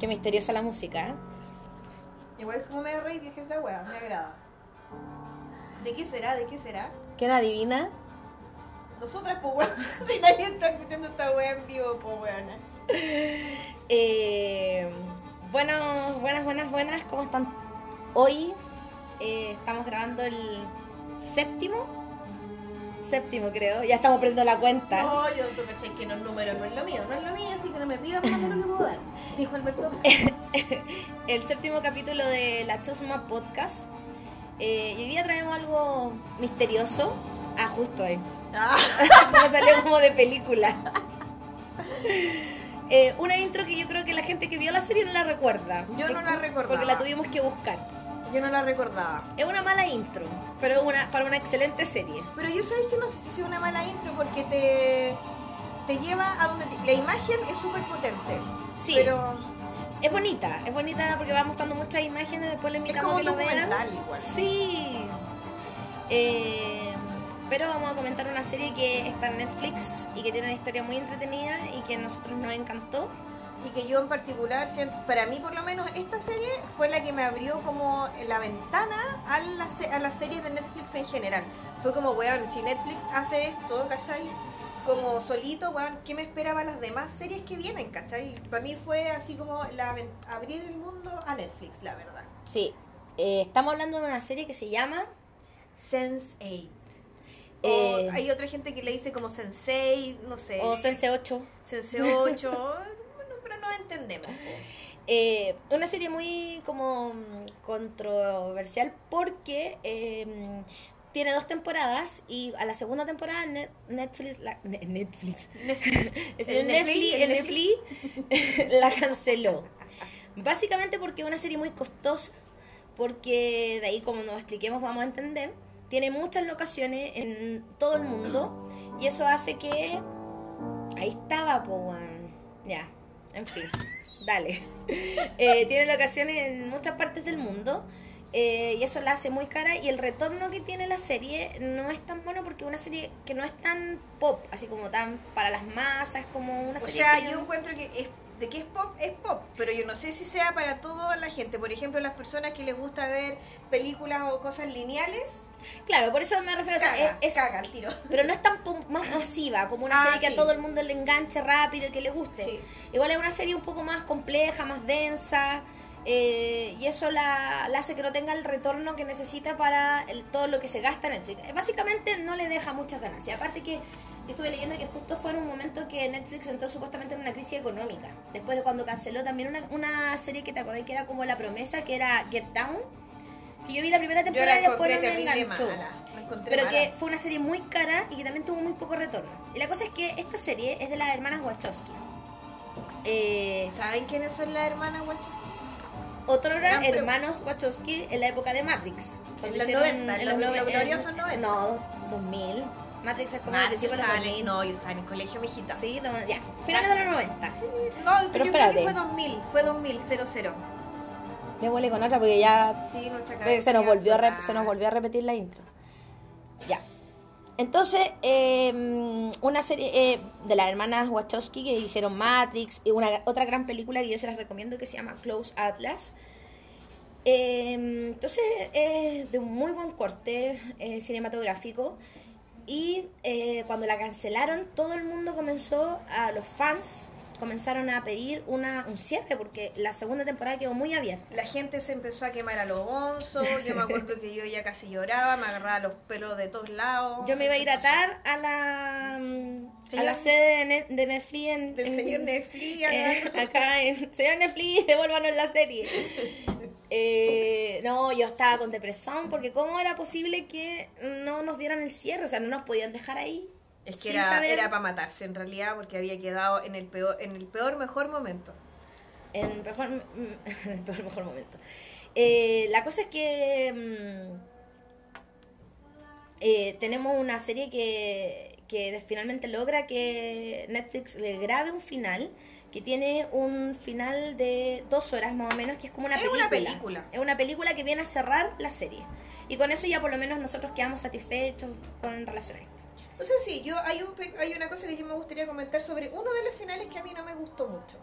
Qué misteriosa la música. ¿eh? Igual es como medio rey, dije esta wea, me agrada. ¿De qué será? ¿De qué será? ¿Quién adivina? Nosotras, pues weón. si nadie está escuchando esta wea en vivo, pues weona. Eh, bueno, buenas, buenas, buenas. ¿Cómo están? Hoy eh, estamos grabando el séptimo. Séptimo, creo. Ya estamos perdiendo la cuenta. No, yo tú cachai que no es número, no es lo mío, no es lo mío, así que no me pidas más de lo que puedo dar. Dijo Alberto. el séptimo capítulo de la Chusma Podcast. Eh, y hoy día traemos algo misterioso. Ah, justo ahí. Ah, Me salió como de película. Eh, una intro que yo creo que la gente que vio la serie no la recuerda. Yo no la recordaba. Porque la tuvimos que buscar. Yo no la recordaba. Es una mala intro, pero es una, para una excelente serie. Pero yo sabéis que no sé si sea una mala intro porque te, te lleva a donde... te- la imagen es súper potente. Sí, Pero es bonita, es bonita porque va mostrando muchas imágenes, después le es invitamos como a que lo vean. igual. Sí. Eh, pero vamos a comentar una serie que está en Netflix y que tiene una historia muy entretenida y que a nosotros nos encantó. Y que yo en particular, para mí por lo menos, esta serie fue la que me abrió como la ventana a, la se- a las series de Netflix en general. Fue como, weón, si Netflix hace esto, ¿cachai? Como solito, weón, ¿qué me esperaba las demás series que vienen, ¿cachai? Para mí fue así como la, abrir el mundo a Netflix, la verdad. Sí, eh, estamos hablando de una serie que se llama Sense8. O Eh, hay otra gente que le dice como Sensei, no sé. o Sense 8. Sense 8. bueno, pero no entendemos. Eh, una serie muy como controversial porque eh, tiene dos temporadas y a la segunda temporada Net- Netflix la, Ne- Netflix El Netflix, Netflix, el Netflix la canceló. Básicamente porque es una serie muy costosa, porque de ahí como nos expliquemos vamos a entender, tiene muchas locaciones en todo el mundo y eso hace que ahí estaba, po, weón. ya, en fin, dale. Eh, tiene locaciones en muchas partes del mundo. eh, y eso la hace muy cara y el retorno que tiene la serie no es tan bueno porque es una serie que no es tan pop, así como tan para las masas, como una O serie sea, que- yo encuentro que es, de que es pop, es pop, pero yo no sé si sea para toda la gente. Por ejemplo, las personas que les gusta ver películas o cosas lineales, Claro, por eso me refiero, caga, es, es- caga al tiro. pero no es tan más masiva como una Ah, serie que sí. a todo el mundo le enganche rápido y que le guste. Sí. Igual es una serie un poco más compleja, más densa, eh, y eso la, la hace que no tenga el retorno que necesita para el- todo lo que se gasta en Netflix. Básicamente no le deja muchas ganancias. Aparte que yo estuve leyendo que justo fue en un momento que Netflix entró supuestamente en una crisis económica. Después de cuando canceló también una, una serie que te acordás que era como La Promesa, que era Get Down. Que yo vi la primera temporada y después no me enganchó. mala. Pero mala. que fue una serie muy cara y que también tuvo muy poco retorno. Y la cosa es que esta serie es de las hermanas Wachowski. Eh, ¿Saben quiénes son las hermanas Guacho? otro Gran era pre- hermanos Wachowski en la época de Matrix. En los hicieron- 90, en los nove- gloriosos en- 90. No, 2000. Matrix es como el principio de los estaba en 2000. el, no, yo estaba en el colegio, mijita. Sí, ya. Finales de los 90. No, Pero yo creo que fue 2000, fue 2000, 00. Vuelve con otra porque ya Sí, se nos volvió a se nos volvió a repetir la intro. Ya. Entonces eh, una serie eh, de las hermanas Wachowski que hicieron Matrix y una otra gran película que yo se las recomiendo que se llama Close Atlas. Eh, entonces es de un muy buen corte eh, cinematográfico y eh, cuando la cancelaron todo el mundo comenzó a los fans comenzaron a pedir una, un cierre porque la segunda temporada quedó muy abierta La gente se empezó a quemar a los bonzos. Yo me acuerdo que yo ya casi lloraba, me agarraba los pelos de todos lados. Yo me iba a ir a atar a la, mm, a la sede de, Net- de Netflix en, Del en- señor Netflix, eh, acá en señor Netflix, devuélvanos la serie. Eh, no, yo estaba con depresión porque cómo era posible que no nos dieran el cierre, o sea, no nos podían dejar ahí. Es que sin era, saber- era para matarse en realidad porque había quedado en el peor, en el peor mejor momento. en el en el peor mejor momento. Eh, la cosa es que mm, eh, tenemos una serie que, que finalmente logra que Netflix le grabe un final que tiene un final de dos horas más o menos, que es como una Es película. una película. Es una película que viene a cerrar la serie. Y con eso ya por lo menos nosotros quedamos satisfechos con relación a esto. O sea, sí, yo hay, un, hay una cosa que yo me gustaría comentar sobre uno de los finales que a mí no me gustó mucho.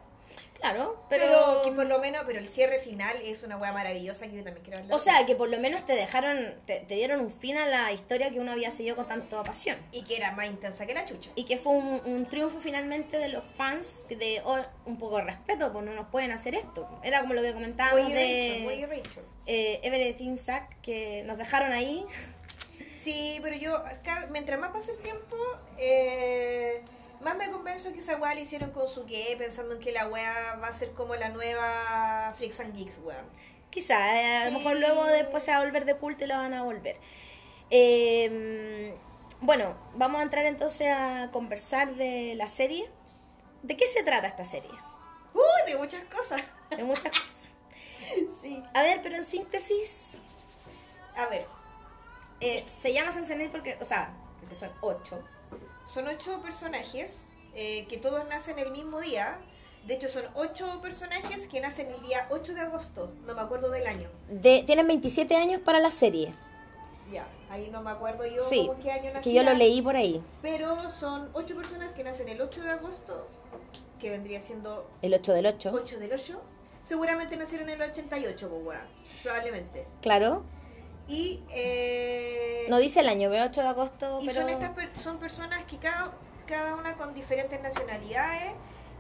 Claro, Pero, pero... que por lo menos, pero el cierre final es una wea maravillosa que yo también quiero hablar. O sea, que por lo menos te dejaron, te, te dieron un fin a la historia que uno había seguido con tanta pasión. Y que era más intensa que la chucha. Y que fue un, un triunfo finalmente de los fans de oh, un poco de respeto, pues no nos pueden hacer esto. Era como lo que comentábamos Muy Rachel, de Rachel. eh, Everything Zack, que nos dejaron ahí. Sí, pero yo, cada- mientras más pasa el tiempo, eh, más me convenzo que esa weá la hicieron con su que, pensando en que la weá va a ser como la nueva Freaks and Geeks, weón. Quizá, eh, a lo Sí. mejor luego después se va a volver de culto y lo van a volver. Eh, bueno, vamos a entrar entonces a conversar de la serie. ¿De qué se trata esta serie? Uh, de muchas cosas. De muchas cosas. Sí. A ver, pero en síntesis, A ver, eh, se llama Sensenil porque, o sea, porque son ocho. son ocho personajes eh, que todos nacen el mismo día. De hecho, son ocho personajes que nacen el día 8 de agosto. No me acuerdo del año. De, tienen 27 años para la serie. Ya, ahí no me acuerdo yo Sí, como qué año que yo lo leí por ahí. Pero son ocho personas que nacen el 8 de agosto, que vendría siendo El 8 del 8. 8 del 8. Seguramente nacieron en el 88, pues. Probablemente. Claro. Y, eh, No dice el año, pero 8 de agosto. y pero... son estas per- son personas que cada, cada una con diferentes nacionalidades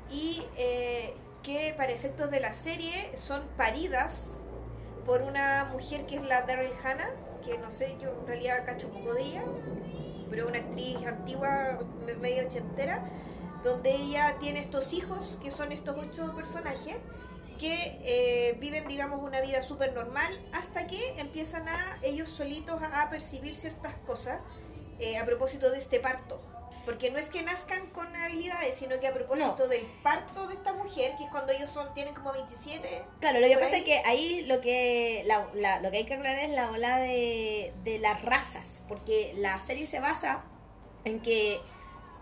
y eh, que para efectos de la serie son paridas por una mujer que es la Daryl Hannah, que no sé, yo en realidad cacho poco de ella, pero es una actriz antigua, me- medio ochentera, donde ella tiene estos hijos, que son estos ocho personajes, que eh, viven, digamos, una vida súper normal hasta que empiezan a ellos solitos a, a percibir ciertas cosas eh, a propósito de este parto. Porque no es que nazcan con habilidades, sino que a propósito No. del parto de esta mujer, que es cuando ellos son tienen como 27, Claro, lo que pasa ahí. es que ahí lo que la, la- lo que hay que aclarar es la ola de, de las razas, porque la serie se basa en que,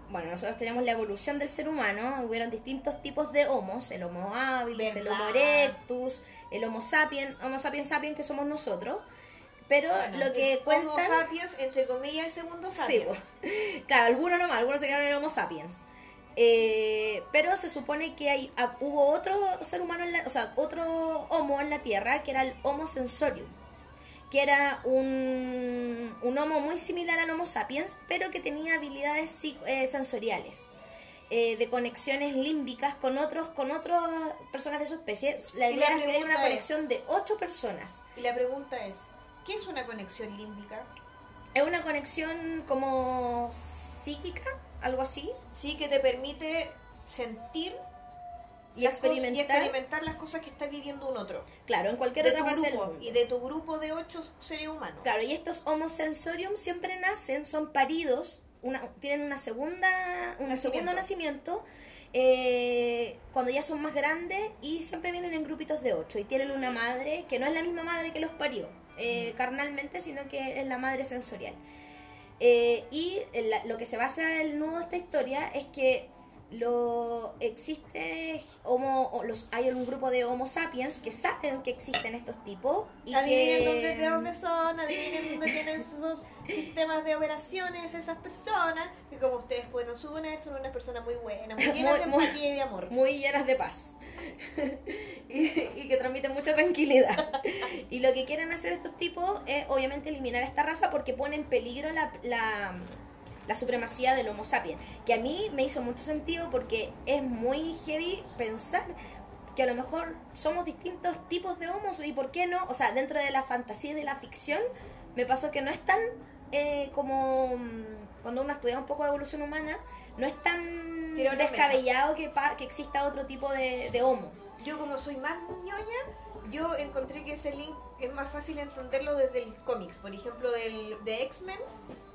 bueno, nosotros tenemos la evolución del ser humano, hubieron distintos tipos de homos, el homo habilis, el homo erectus, el homo sapiens, homo sapiens sapiens que somos nosotros, pero Bueno, lo que cuentan... Homo sapiens, entre comillas, el segundo Sí, sapiens. pues. claro, algunos nomás, algunos se quedaron en el Homo sapiens. Eh, pero se supone que hay, ah, hubo otro ser humano, en la, o sea, otro Homo en la Tierra, que era el Homo sensorium, que era un, un Homo muy similar al Homo sapiens, pero que tenía habilidades eh, sensoriales. eh, de conexiones límbicas con otros con otras personas de su especie. La idea la es una conexión de ocho personas. Y la pregunta es, ¿qué es una conexión límbica? Es una conexión como psíquica, algo así. Sí, que te permite sentir y experimentar, y experimentar las cosas que está viviendo un otro. claro, en cualquier De otra tu parte del grupo mundo. y de tu grupo de ocho seres humanos. Claro, y estos Homo sensorium siempre nacen, son paridos, una, tienen una segunda, un Nacimiento. segundo nacimiento eh, cuando ya son más grandes y siempre vienen en grupitos de ocho y tienen una madre que no es la misma madre que los parió eh, carnalmente, sino que es la madre sensorial. Eh, y la- lo que se basa el nudo de esta historia es que lo existe homo, o los hay un grupo de Homo sapiens que saben que existen estos tipos y adivinen que, dónde, de dónde son, adivinen dónde tienen sus sistemas de operaciones esas personas, que como ustedes pueden suponer son unas personas muy buenas, muy llenas de Muy- muy- empatía y de amor. muy llenas de paz y, y que transmiten mucha tranquilidad. y lo que quieren hacer estos tipos es obviamente eliminar esta raza porque pone en peligro la, la, la supremacía del Homo sapiens, que a mí me hizo mucho sentido porque es muy heavy pensar que a lo mejor somos distintos tipos de homos y por qué no, o sea, dentro de la fantasía y de la ficción, me pasó que no es tan eh, como mm, cuando uno estudia un poco de evolución humana, no es tan descabellado que, pa- que exista otro tipo de, de homo. Yo como soy más ñoña, yo encontré que ese link es más fácil entenderlo desde el cómics, por ejemplo del, de X-Men.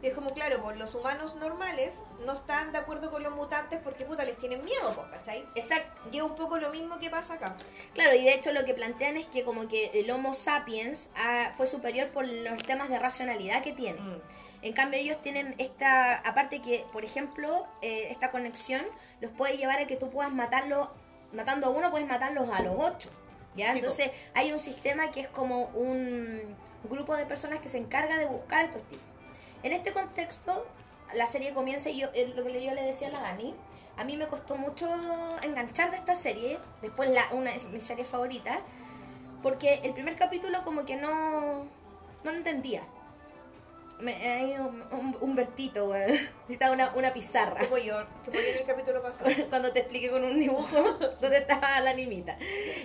Es como, claro, pues los humanos normales no están de acuerdo con los mutantes porque puta les tienen miedo, pues, ¿cachai? Exacto. Y es un poco lo mismo que pasa acá. Claro, y de hecho lo que plantean es que como que el Homo sapiens ah, fue superior por los temas de racionalidad que tiene. Mm. En cambio ellos tienen esta, aparte que, por ejemplo, eh, esta conexión los puede llevar a que tú puedas matarlo, matando a uno puedes matarlos a los ocho. ¿Ya? Sí, po. Entonces hay un sistema que es como un grupo de personas que se encarga de buscar a estos tipos. En este contexto la serie comienza y yo, eh, lo que yo le decía a la Dani, a mí me costó mucho enganchar de esta serie, después la, una de mis series favoritas, porque el primer capítulo como que no, no lo entendía. Me, hay un, un, un Bertito, weón. Necesitaba una, una pizarra. Como yo, como yo en el capítulo pasado. Cuando te expliqué con un dibujo dónde estaba la animita.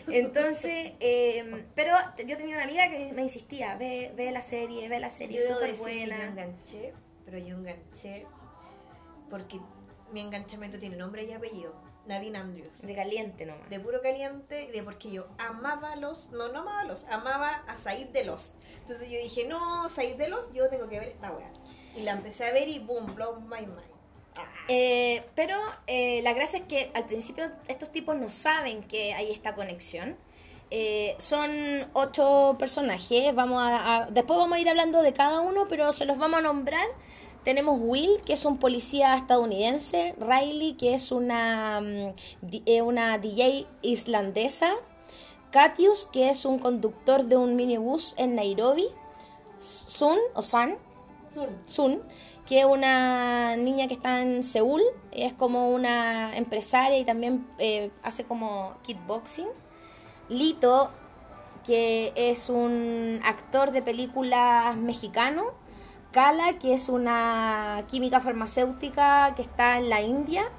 Entonces, eh, pero yo tenía una amiga que me insistía, ve, ve la serie, ve la serie, es súper buena. Yo enganché, pero yo enganché porque mi enganchamiento tiene nombre y apellido. Navin Andrews. De caliente nomás. De puro caliente, de porque yo amaba los, no, no amaba los, amaba a Said de los. Entonces yo dije, no, Said de los, yo tengo que ver esta weá. Y la empecé a ver y boom, blow my mind. Ah. Eh, pero eh, la gracia es que al principio estos tipos no saben que hay esta conexión. Eh, son ocho personajes. Vamos a, después vamos a ir hablando de cada uno, pero se los vamos a nombrar. Tenemos Will, que es un policía estadounidense. Riley, que es una, mm, eh, una DJ islandesa. Katius, que es un conductor de un minibús en Nairobi. Sun, o San, Zoom. Sun, que es una niña que está en Seúl, es como una empresaria y también eh, hace como kickboxing. Lito, que es un actor de películas mexicano. Kala, que es una química farmacéutica que está en la India.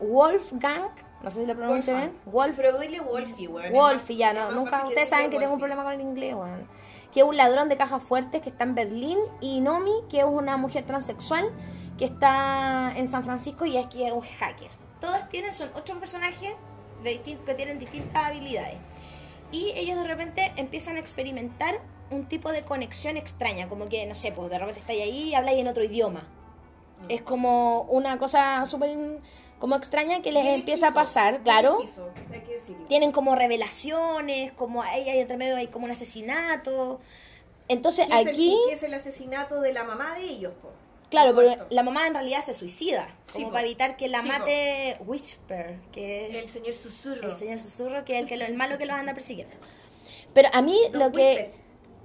Wolfgang, no sé si lo pronuncio bien. Wolf, Pero dile Wolfie, weón. Wolfie, ya no, nunca, ustedes saben que tengo un problema con el inglés, weón. Que es un ladrón de cajas fuertes que está en Berlín. Y Nomi, que es una mujer transexual que está en San Francisco y es que es un hacker. Todos tienen, son ocho personajes de que tienen distintas habilidades. Y ellos de repente empiezan a experimentar un tipo de conexión extraña, como que, no sé, pues de repente estáis ahí y habláis en otro idioma. Mm. Es como una cosa súper como extraña que les empieza a pasar, claro hay que tienen como revelaciones, como ahí hay entre medio hay como un asesinato. Entonces ¿Qué es el- aquí, ¿Qué es el asesinato de la mamá de ellos, po? claro, pero la mamá en realidad se suicida, Sí, como po. para evitar que la Sí, po. mate Whisper, que es El señor susurro. el señor susurro, que es el, que lo- el malo que los anda persiguiendo. Pero a mí lo que...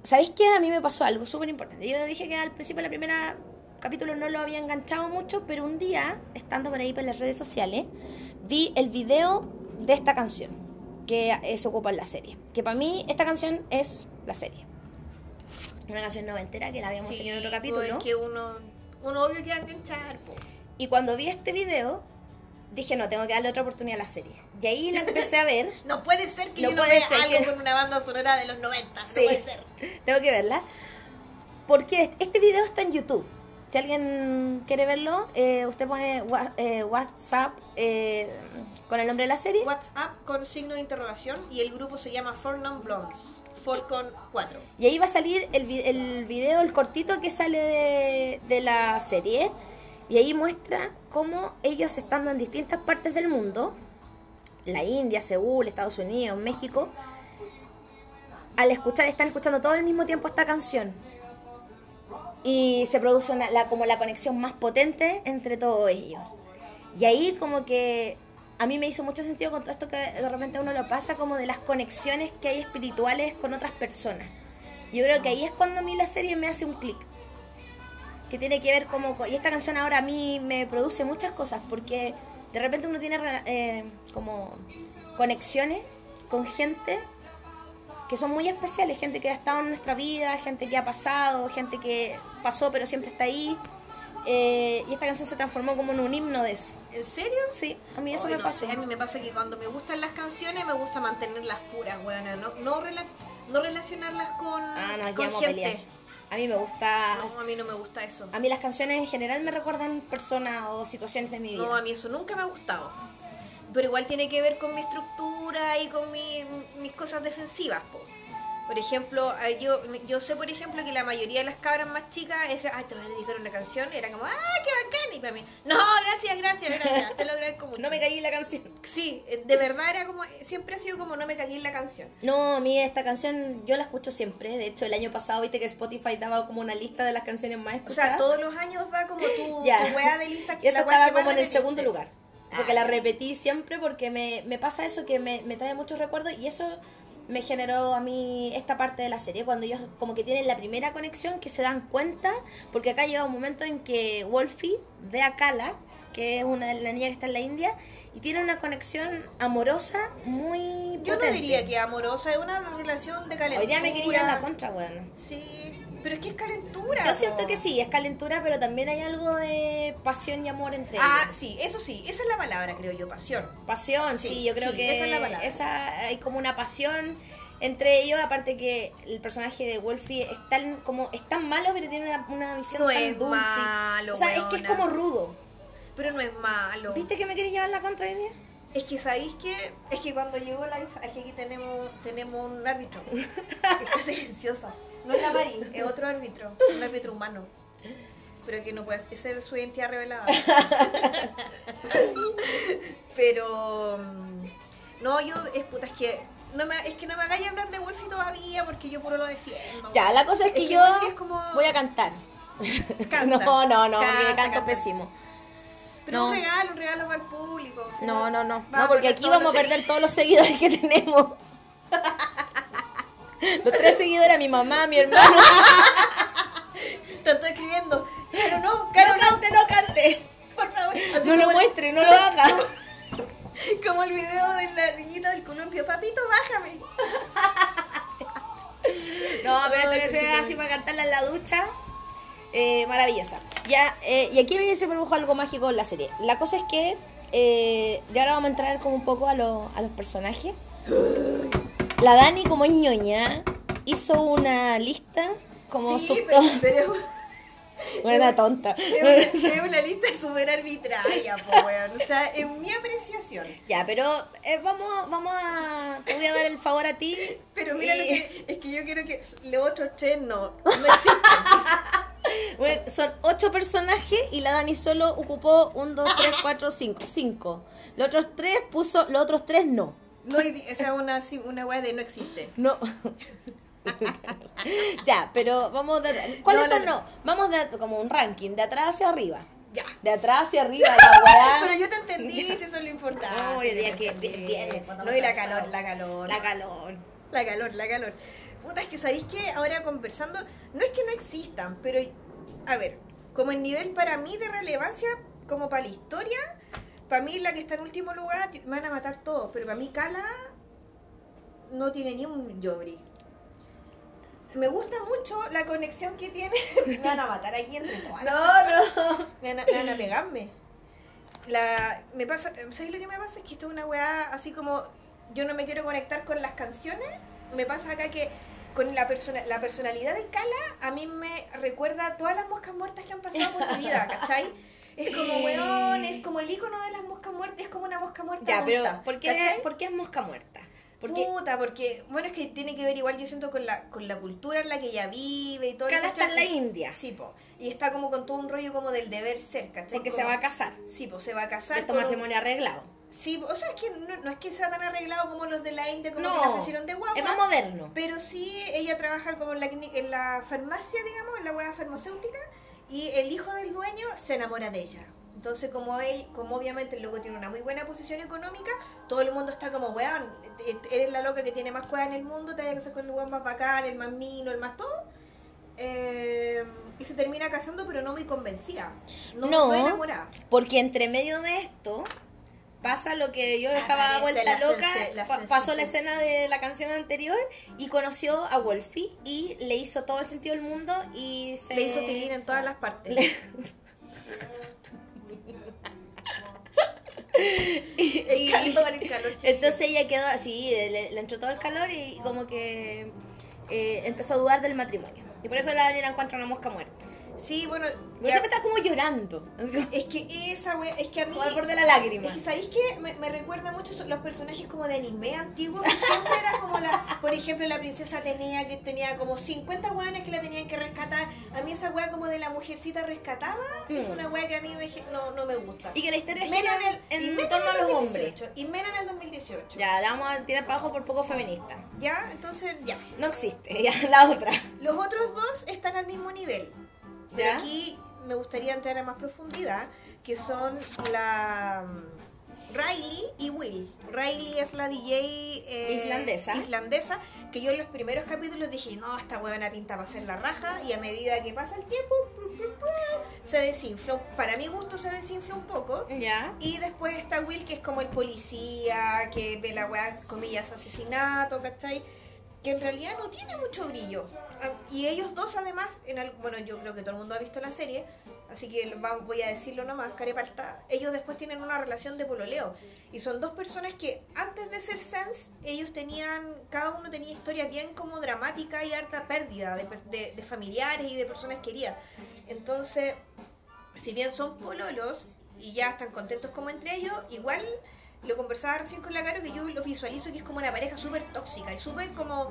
¿Sabéis qué? A mí me pasó algo súper importante. Yo dije que al principio, la primera capítulo no lo había enganchado mucho, pero un día, estando por ahí por las redes sociales, vi el video de esta canción que se ocupa en la serie. Que para mí esta canción es la serie. Una canción noventera que la habíamos tenido en otro capítulo. pues, Es que uno, uno obvio que va a enganchar, po. Y cuando vi este video, dije, no, tengo que darle otra oportunidad a la serie. Y ahí la empecé a ver. No puede ser que No yo no vea algo que- con una banda sonora de los 90. Sí. No puede ser. Tengo que verla. Porque este video está en YouTube. Si alguien quiere verlo, eh, usted pone wa- eh, WhatsApp eh, con el nombre de la serie. WhatsApp con signo de interrogación y el grupo se llama Four Non Blondes. Four con 4. Y ahí va a salir el, vi- el video, el cortito que sale de, de la serie. Y ahí muestra cómo ellos estando en distintas partes del mundo, la India, Seúl, Estados Unidos, México, al escuchar, están escuchando todo al mismo tiempo esta canción. Y se produce una- la, como la conexión más potente entre todos ellos. Y ahí como que a mí me hizo mucho sentido con todo esto que de repente uno lo pasa como de las conexiones que hay espirituales con otras personas. Yo creo que ahí es cuando a mí la serie me hace un clic. Que tiene que ver como... Y esta canción ahora a mí me produce muchas cosas porque de repente uno tiene eh, como conexiones con gente que son muy especiales, gente que ha estado en nuestra vida, gente que ha pasado, gente que pasó pero siempre está ahí. Eh, y esta canción se transformó como en un himno de eso. ¿En serio? Sí, a mí eso Ay, me no pasó. sé, a mí me pasa que cuando me gustan las canciones me gusta mantenerlas puras, weona. No, no, no relacionarlas con, Ah, no, con pelear. gente. A mí me gusta... No, a mí no me gusta eso. A mí las canciones en general me recuerdan personas o situaciones de mi vida. No, a mí eso nunca me ha gustado. Pero igual tiene que ver con mi estructura y con mi- mis cosas defensivas, po. Por ejemplo, eh, yo, yo sé, por ejemplo, que la mayoría de las cabras más chicas es, ay, te voy a dedicar una canción, era como, ah, qué bacán, y para mí, no, gracias, gracias, gracias, te lo agradezco mucho. No me caí en la canción. Sí, eh, de verdad era como, siempre ha sido como no me en la canción. No, a mí esta canción yo la escucho siempre. De hecho, el año pasado viste que Spotify daba como una lista de las canciones más O escuchadas. sea, todos los años da como tu, tu wea de lista. Y esta estaba como en el segundo lugar. Porque Ah, la repetí siempre porque me, me pasa eso que me, me trae muchos recuerdos y eso me generó a mí esta parte de la serie, cuando ellos como que tienen la primera conexión, que se dan cuenta, porque acá llega un momento en que Wolfie ve a Kala, que es una la niña que está en la India, y tiene una conexión amorosa muy Yo no diría que amorosa, es una relación de calentura. Hoy día me quería la contra, weón. Sí, pero es que es calentura. Yo siento que sí, es calentura, pero también hay algo de pasión y amor entre Ah, ellos. sí, eso sí, esa es la palabra, creo yo, pasión. Pasión, sí, Sí, yo creo sí, que esa es la palabra. esa- hay como una pasión entre ellos, aparte que el personaje de Wolfie es tan, como, es tan malo, pero tiene una, una visión No tan es dulce. malo, o sea, es que es como rudo. Pero no es malo. ¿Viste que me querés llevar la contra hoy día? Es que sabéis que es que cuando llegó la es que aquí tenemos tenemos un árbitro. Está silenciosa. No es la Mari, es otro árbitro, un árbitro humano. Pero que no puede ser su identidad revelada. Pero mm, no, yo es puta, es que no me, es que no me hagáis hablar de Wolfie todavía porque yo puro lo defiendo. Ya, la cosa es que, Es que yo Wolfie es como- voy a cantar. Canta. no, no, no, Canta, porque canto canta. pésimo. Pero no. un regalo, un regalo para el público. o sea, No, no, no. No, porque aquí vamos a perder todos los seguidores que tenemos. Los tres seguidores, mi mamá, mi hermano. Estoy escribiendo. Caro, no, Caro, no cante, no cante. por favor. Así No lo el- muestre, no lo haga. Como el video de la niñita del columpio. Papito, bájame. No, pero esto que se ve así para cantarla en la ducha. eh, maravillosa. Ya, eh, y aquí viene se produjo algo mágico en la serie. La cosa es que eh, ya ahora vamos a entrar como un poco a, lo- a los personajes. La Dani, como es ñoña, hizo una lista como sí, pero, pero Buena tonta. es, una, es una lista súper arbitraria, po, weón. O sea, en mi apreciación. Ya, pero eh, vamos, vamos a. Te voy a dar el favor a ti. Pero mira lo que. Es que yo quiero que los otros tres no. no. Bueno, son ocho personajes y la Dani solo ocupó un, dos, tres, cuatro, cinco. Cinco. Los otros tres puso, los otros tres no. No, hay- esa es una, una weá de no existe. No. ya, pero vamos de. ¿Cuáles No, son? no, vamos de como un ranking, de atrás hacia arriba. Ya. De atrás hacia arriba, la weá. Pero yo te entendí, si eso es lo importante. No, día te que viene, No, y la calor, la calor. La calor. La calor, la calor. Puta, es que sabéis que ahora conversando, no es que no existan, pero a ver, como el nivel para mí de relevancia, como para la historia, para mí la que está en último lugar me van a matar todos, pero para mí Kala no tiene ni un Yori. Me gusta mucho la conexión que tiene. Me van a matar aquí entre todas. las No, no. me van, a, me van a pegarme. La, me pasa, ¿sabes lo que me pasa? Es que esto es una weá así como yo no me quiero conectar con las canciones. Me pasa acá que con la persona, la personalidad de Kala a mí me recuerda a todas las moscas muertas que han pasado por mi vida, ¿cachai? Es como weón, es como el icono de las moscas muertas, es como una mosca muerta. Ya, pero ¿por qué, ¿cachai? ¿por qué es mosca muerta? Porque Puta, porque, bueno, es que tiene que ver igual, yo siento, con la, con la cultura en la que ella vive y todo. el Kala está en la. India. Sí, po. Y está como con todo un rollo como del deber ser, ¿cachai? Porque se Como- va a casar. Sí, pues se va a casar. Un- matrimonio arreglado. Sí, o sea, es que no, no es que sea tan arreglado como los de la India, como No, que la ofrecieron de guagua. Es más moderno. Pero sí, ella trabaja como en la, en la farmacia, digamos, en la hueá farmacéutica, y el hijo del dueño se enamora de ella. Entonces, como él, como obviamente el loco tiene una muy buena posición económica, todo el mundo está como, weón, e- eres la loca que tiene más cueva en el mundo, te vas a casar con el weón más bacán, el más mino, el más todo. Eh, y se termina casando, pero no muy convencida. No, No. no enamorada. Porque entre medio de esto pasa lo que yo estaba Aparece vuelta la loca, la pa- pasó la escena de la canción anterior y conoció a Wolfie y le hizo todo el sentido del mundo y se Le hizo tilín en todas las partes. Le- y- El calor, el calor. chiquillo. entonces ella quedó así, le, le entró todo el calor y como que eh, empezó a dudar del matrimonio. Y por eso la la encuentra una mosca muerta. Sí, bueno. Ya- que está como llorando. es que esa wea, es que a mí. Como al borde de la lágrima. Es que, ¿sabéis qué? Me, me recuerda mucho los personajes como de anime antiguos, que siempre era como la. Por ejemplo, la princesa Atenea, que tenía como 50 weones que la tenían que rescatar. A mí esa wea como de la mujercita rescatada es Mm. una wea que a mí me no, no me gusta. Y que la historia Menos en el, en menos torno a en los hombres. 2018, Y menos en el 2018. Ya, la vamos a tirar para abajo por poco feminista. ¿Ya? Entonces, ya. No existe, ya, la otra. Los otros dos están al mismo nivel. Pero aquí me gustaría entrar a más profundidad, que son la Riley y Will. Riley es la DJ eh, Islandesa. islandesa, que yo en los primeros capítulos dije, no, esta buena pinta va a ser la raja, y a medida que pasa el tiempo, se desinfla. Para mi gusto se desinfla un poco. Ya. Y después está Will, que es como el policía, que ve la weá, comillas, asesinato, ¿cachai? Que en realidad no tiene mucho brillo. Y ellos dos, además, en al- bueno, yo creo que todo el mundo ha visto la serie, así que voy a decirlo nomás, carepalta. Ellos después tienen una relación de pololeo. Y son dos personas que antes de ser Sense, ellos tenían, cada uno tenía historias bien como dramáticas y harta pérdida de, de- de familiares y de personas queridas. Entonces, si bien son pololos y ya están contentos como entre ellos, igual lo conversaba recién con la Caro que yo lo visualizo que es como una pareja súper tóxica y súper como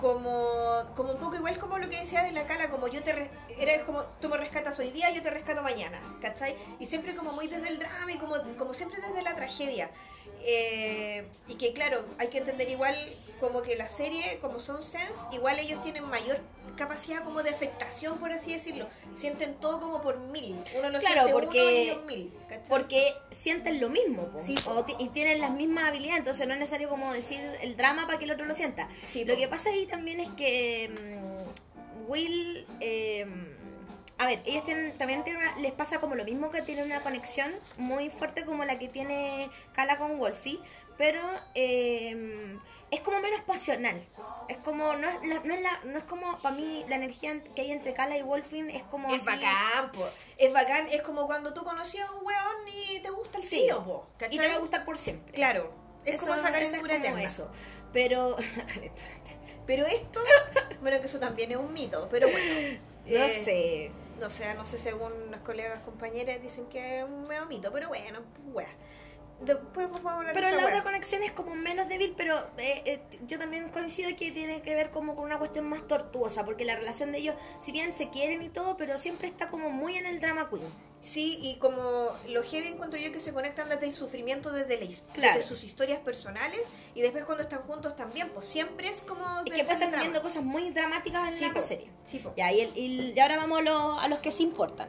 como como un poco igual como lo que decía de la cala como yo te re- era como tú me rescatas hoy día yo te rescato mañana ¿cachai? y siempre como muy desde el drama y como, como siempre desde la tragedia Eh, y que claro hay que entender igual como que la serie como son sense igual ellos tienen mayor capacidad como de afectación por así decirlo sienten todo como por mil uno lo Claro, siente porque- uno mil ¿cachai? Porque sienten lo mismo. Sí. O y tienen las mismas habilidades, entonces no es necesario como decir el drama para que el otro lo sienta. Sí, lo po. que pasa ahí también es que mm, Will, eh, a ver, ellos tienen, también tienen una- les pasa como lo mismo que tienen una conexión muy fuerte como la que tiene Kala con Wolfie, pero eh, es como menos pasional. Es como, no es, la- no es, la, no es como, para mí, la energía que hay entre Kala y Wolfie es como Es así- bacán, po. Es bacán, es como cuando tú conocías a un weón y te gusta el Sí. tiro, po. Y te va a gustar por siempre. Claro. Es Eso- como esa eso calentura es como eso. Pero. Pero esto, bueno, que eso también es un mito, pero bueno. no eh, sé. No sé, no sé, según las colegas, compañeras, dicen que es un medio mito, pero bueno, pues. Después vamos a hablar Pero de la otra conexión es como menos débil, pero eh, eh, yo también coincido que tiene que ver como con una cuestión más tortuosa, porque la relación de ellos, si bien se quieren y todo, pero siempre está como muy en el drama queen. Sí, y como lo heavy encuentro yo que se conectan desde el sufrimiento, desde, la Claro. desde sus historias personales, y después cuando están juntos también, pues siempre es como... Es que pues están viviendo cosas muy dramáticas en Sí, la po. serie. Sí, po. Ya, y, el- y- ahora vamos a, los- a los que sí importan.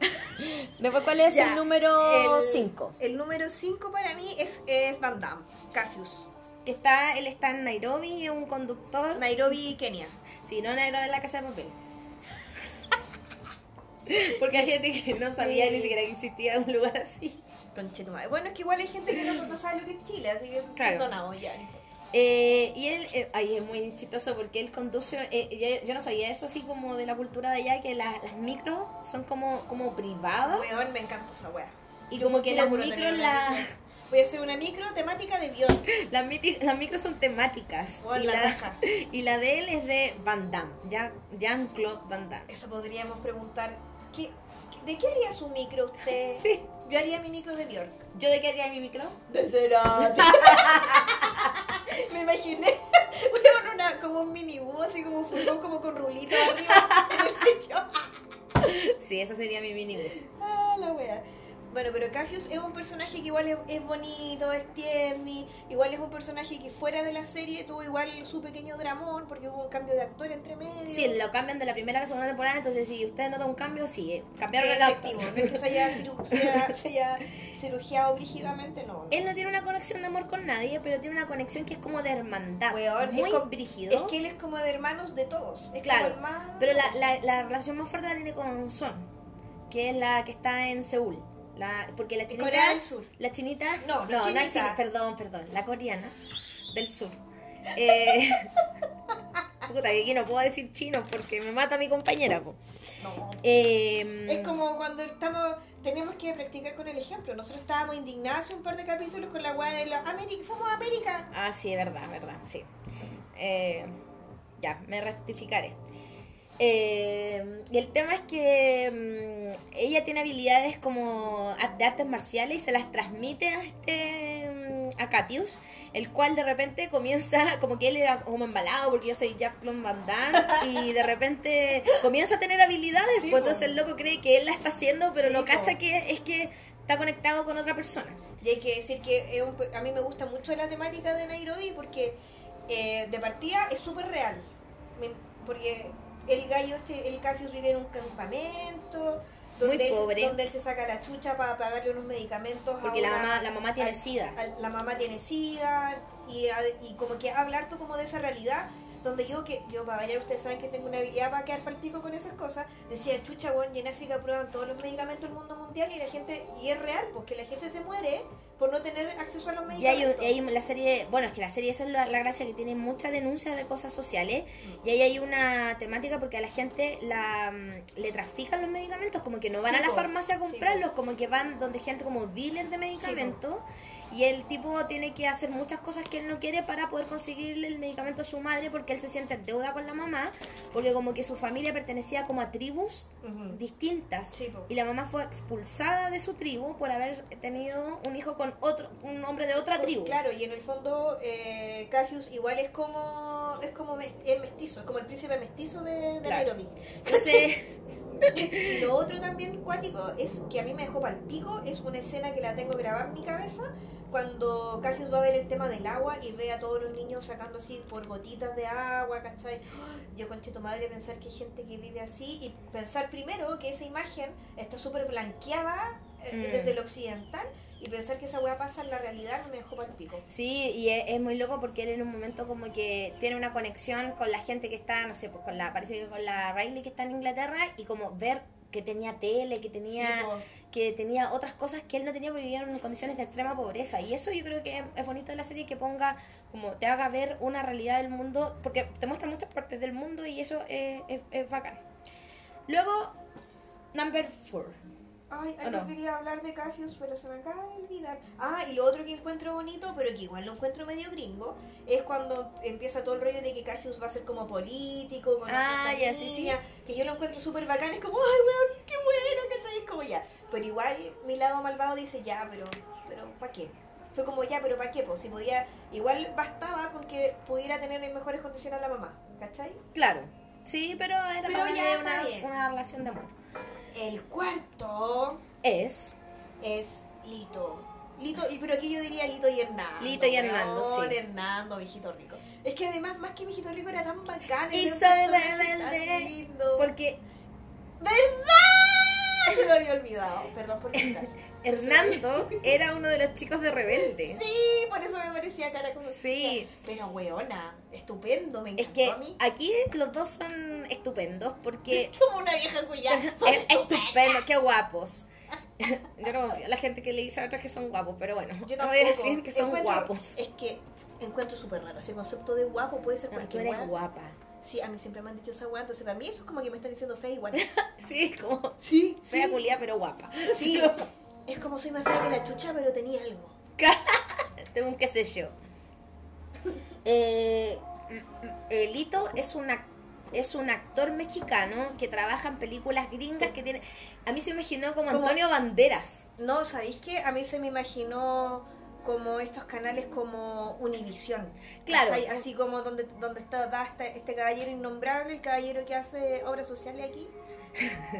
Después, ¿cuál es Ya, el número el- 5? El número 5 para mí es, es Van Damme, Cafius. Que está, él está en Nairobi, es un conductor. Nairobi, Kenia. Sí, no Nairobi en la casa de papel. Porque hay gente que no sabía Sí. ni siquiera que existía un lugar así. Conchetumadre. Bueno, es que igual hay gente que no, no sabe lo que es Chile, así que Claro. perdonado ya. Eh, y él, eh, ay, es muy chistoso porque él conduce, eh, yo, yo no sabía eso así como de la cultura de allá, que la- las micros son como, como privadas. Weón, me encantó esa wea. Y Yo como que las micros la- micro. Voy a hacer una micro temática de Bjork. Las, las micros son temáticas. Weón, y, la la, y la de él es de Van Damme, Jean- Jean-Claude Van Damme. Eso podríamos preguntar. ¿qué, qué- ¿De qué haría su micro usted? Sí. Yo haría mi micro de Bjork. ¿Yo de qué haría mi micro? De Cerati. Me imaginé, weón, una, como un minibús, así como un furgón, como con rulitos arriba. Sí, esa sería mi minibus. Ah, la wea. Bueno, pero Cafius es un personaje que igual es, es bonito, es tierni, igual es un personaje que fuera de la serie tuvo igual su pequeño dramón porque hubo un cambio de actor entre medio. Sí, lo cambian de la primera a la segunda temporada, entonces si usted nota un cambio, sí, eh, cambiaron el actor. no es que se haya, ciru- se haya- cirugiado brígidamente, no. no. Él no tiene una conexión de amor con nadie, pero tiene una conexión que es como de hermandad. Weón, es muy brígido. Es que él es como de hermanos de todos. Es Claro, como. Pero la, la, la relación más fuerte la tiene con Son, que es la que está en Seúl. La, porque la chinita. Corea del Sur. La chinita. No, no, chinita. es chini- perdón, perdón. La coreana del sur. Eh, puta, que aquí no puedo decir chino porque me mata mi compañera. po. No. Eh, Es como cuando estamos, tenemos que practicar con el ejemplo. Nosotros estábamos indignados hace un par de capítulos con la weá de la América, somos América. Ah, sí, es verdad, verdad, sí. Eh, ya, me rectificaré. Eh, y el tema es que mm, ella tiene habilidades como de artes marciales y se las transmite a este mm, a Catius, el cual de repente comienza, como que él era como embalado porque yo soy Jack Plum Van Damme, y de repente comienza a tener habilidades, Sí, pues entonces el loco cree que él la está haciendo, pero Sí, no po. cacha que es que está conectado con otra persona. Y hay que decir que es un pe- a mí me gusta mucho la temática de Nairobi porque eh, de partida es súper real. Me- porque el gallo, este, el Cafius vive en un campamento, Muy donde, pobre. Él, donde él se saca la chucha para pagarle unos medicamentos a Porque la mamá- la mamá tiene a- sida. a- la mamá tiene sida y, a- y como que hablar tú como de esa realidad donde yo que yo para variar ustedes saben que tengo una habilidad para quedar palpico con esas cosas decía chucha weón y en África prueban todos los medicamentos del mundo mundial y la gente y es real porque la gente se muere por no tener acceso a los Y hay, un- medicamentos y hay la serie, bueno, es que la serie, esa es la, la gracia que tiene muchas denuncias de cosas sociales. Y ahí hay una temática porque a la gente la, mm, le trafican los medicamentos, como que no van Sí, a la farmacia a Sí, comprarlos, como que van donde gente como dealer de medicamentos. Y el tipo tiene que hacer muchas cosas que él no quiere para poder conseguirle el medicamento a su madre porque él se siente en deuda con la mamá, porque como que su familia pertenecía como a tribus Ujú. distintas Sí, y la mamá fue expulsada de su tribu por haber tenido un hijo con otro un hombre de otra tribu Claro, y en el fondo eh, Cassius igual es como es como mes- es mestizo, es como el príncipe mestizo de, de Claro. Nairobi. entonces Y lo otro también cuático es que a mí me dejó pal pico, es una escena que la tengo grabada en mi cabeza cuando Cassius va a ver el tema del agua y ve a todos los niños sacando así por gotitas de agua, ¿cachai? Yo conche tu madre pensar que hay gente que vive así y pensar primero que esa imagen está súper blanqueada eh, Mm. desde el occidental y pensar que esa weá pasa en la realidad me dejó pal pico. sí y es, es muy loco porque él en un momento como que tiene una conexión con la gente que está no sé pues con la parece que con la Riley que está en Inglaterra y como ver que tenía tele que tenía Sí, que tenía otras cosas que él no tenía porque vivían en condiciones de extrema pobreza. Y eso yo creo que es bonito de la serie que ponga, como te haga ver una realidad del mundo, porque te muestra muchas partes del mundo y eso es, es, es bacán. Luego, number four. Ay, ¿O algo no? quería hablar de Cassius, pero se me acaba de olvidar. Ah, y lo otro que encuentro bonito, pero que igual lo encuentro medio gringo, es cuando empieza todo el rollo de que Cassius va a ser como político, conoce Ah, ya, sí, sí. que yo lo encuentro súper bacán, es como, ay, weón, qué bueno, ¿cachai? Es como ya. Pero igual mi lado malvado dice, ya, pero, pero, ¿para qué? Fue como, ya, pero ¿para qué? Pues si podía, igual bastaba con que pudiera tener en mejores condiciones a la mamá, ¿cachai? Claro. Sí, pero era Pero ya una relación de amor. El cuarto Es. es Lito. Lito, y pero aquí yo diría Lito y Hernando. Lito y Hernando, sí. Hernando, viejito rico. Es que además, más que viejito rico, era tan bacán. Y soy rebelde. tan lindo. Porque ¿Verdad? Se me había olvidado. Perdón por gritar. Hernando era uno de los chicos de Rebelde. Sí, por eso me parecía cara como. Sí. Pero weona, estupendo, me Es encantó que a mí. aquí los dos son estupendos porque Como una vieja cuya. es estupendo, qué guapos. Yo no confío en la gente que le dice a otras que son guapos, pero bueno, Yo no voy a decir que son Encuentro- guapos. Es que encuentro súper raro. Ese concepto de guapo puede ser No, tú eres guapa. Sí, a mí siempre me han dicho esa weá, entonces para mí eso es como que me están diciendo fea igual. Sí, como Sí, fea culia, pero guapa. Sí, es como soy más fea que la chucha, pero tenía algo. Tengo un qué sé yo. Eh, eh, Lito es un, ac- es un actor mexicano que trabaja en películas gringas que tiene... A mí se me imaginó como Como- Antonio Banderas. No, ¿sabéis qué? A mí se me imaginó como estos canales como Univisión. Claro. Así como donde, donde está da este, este caballero innombrable, el caballero que hace obras sociales aquí.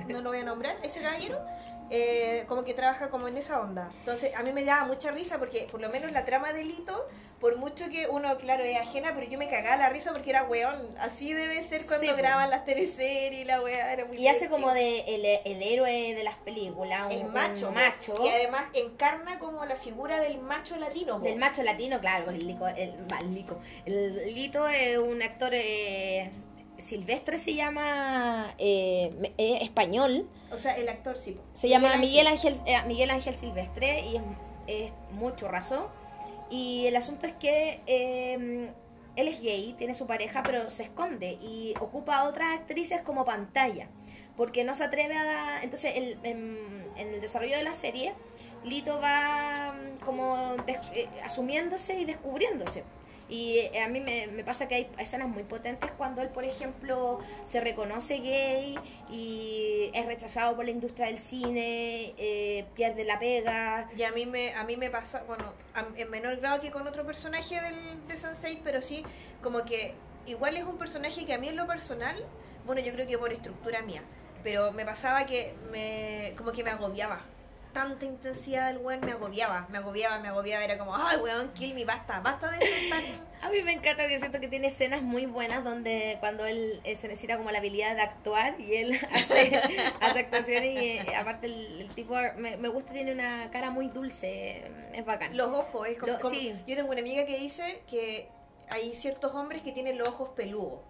No lo voy a nombrar, ese caballero. Eh, como que trabaja como en esa onda. Entonces, a mí me daba mucha risa porque por lo menos la trama de Lito, por mucho que uno, claro, es ajena, pero yo me cagaba la risa porque era weón. Así debe ser cuando Sí, graban las teleseries y la weá era muy Y hace como de el, el héroe de las películas, el macho, un macho. y además encarna como la figura del macho latino. Del macho latino, claro, el, lico, el, el lico. El Lito es un actor eh, silvestre, se llama eh, eh, español. O sea, el actor sí. Se llama Miguel Ángel, eh, Miguel Ángel Silvestre y es, es muy churrazo. Y el asunto es que eh, él es gay, tiene su pareja, pero se esconde y ocupa a otras actrices como pantalla. Porque no se atreve a... Entonces, el- en, en el desarrollo de la serie, Lito va mm, como des- eh, asumiéndose y descubriéndose. Y eh, a mí me, pasa que hay escenas muy potentes cuando él, por ejemplo, se reconoce gay y es rechazado por la industria del cine, eh, pierde la pega. Y a mí me, a mí me pasa, bueno, a- en menor grado que con otro personaje del, de Sansei, pero sí, como que igual es un personaje que a mí en lo personal, bueno, yo creo que por estructura mía, pero me pasaba que me, como que me agobiaba. Tanta intensidad del weón me agobiaba, me agobiaba, me agobiaba. Era como, ay, weón, kill me, basta, basta de ser tan. A mí me encanta que siento que tiene escenas muy buenas donde cuando él eh, se necesita como la habilidad de actuar y él hace, hace actuaciones y eh, aparte el, el tipo me, me gusta, tiene una cara muy dulce, es bacán. Los ojos, es como, Lo- como- sí. Yo tengo una amiga que dice que hay ciertos hombres que tienen los ojos peludos.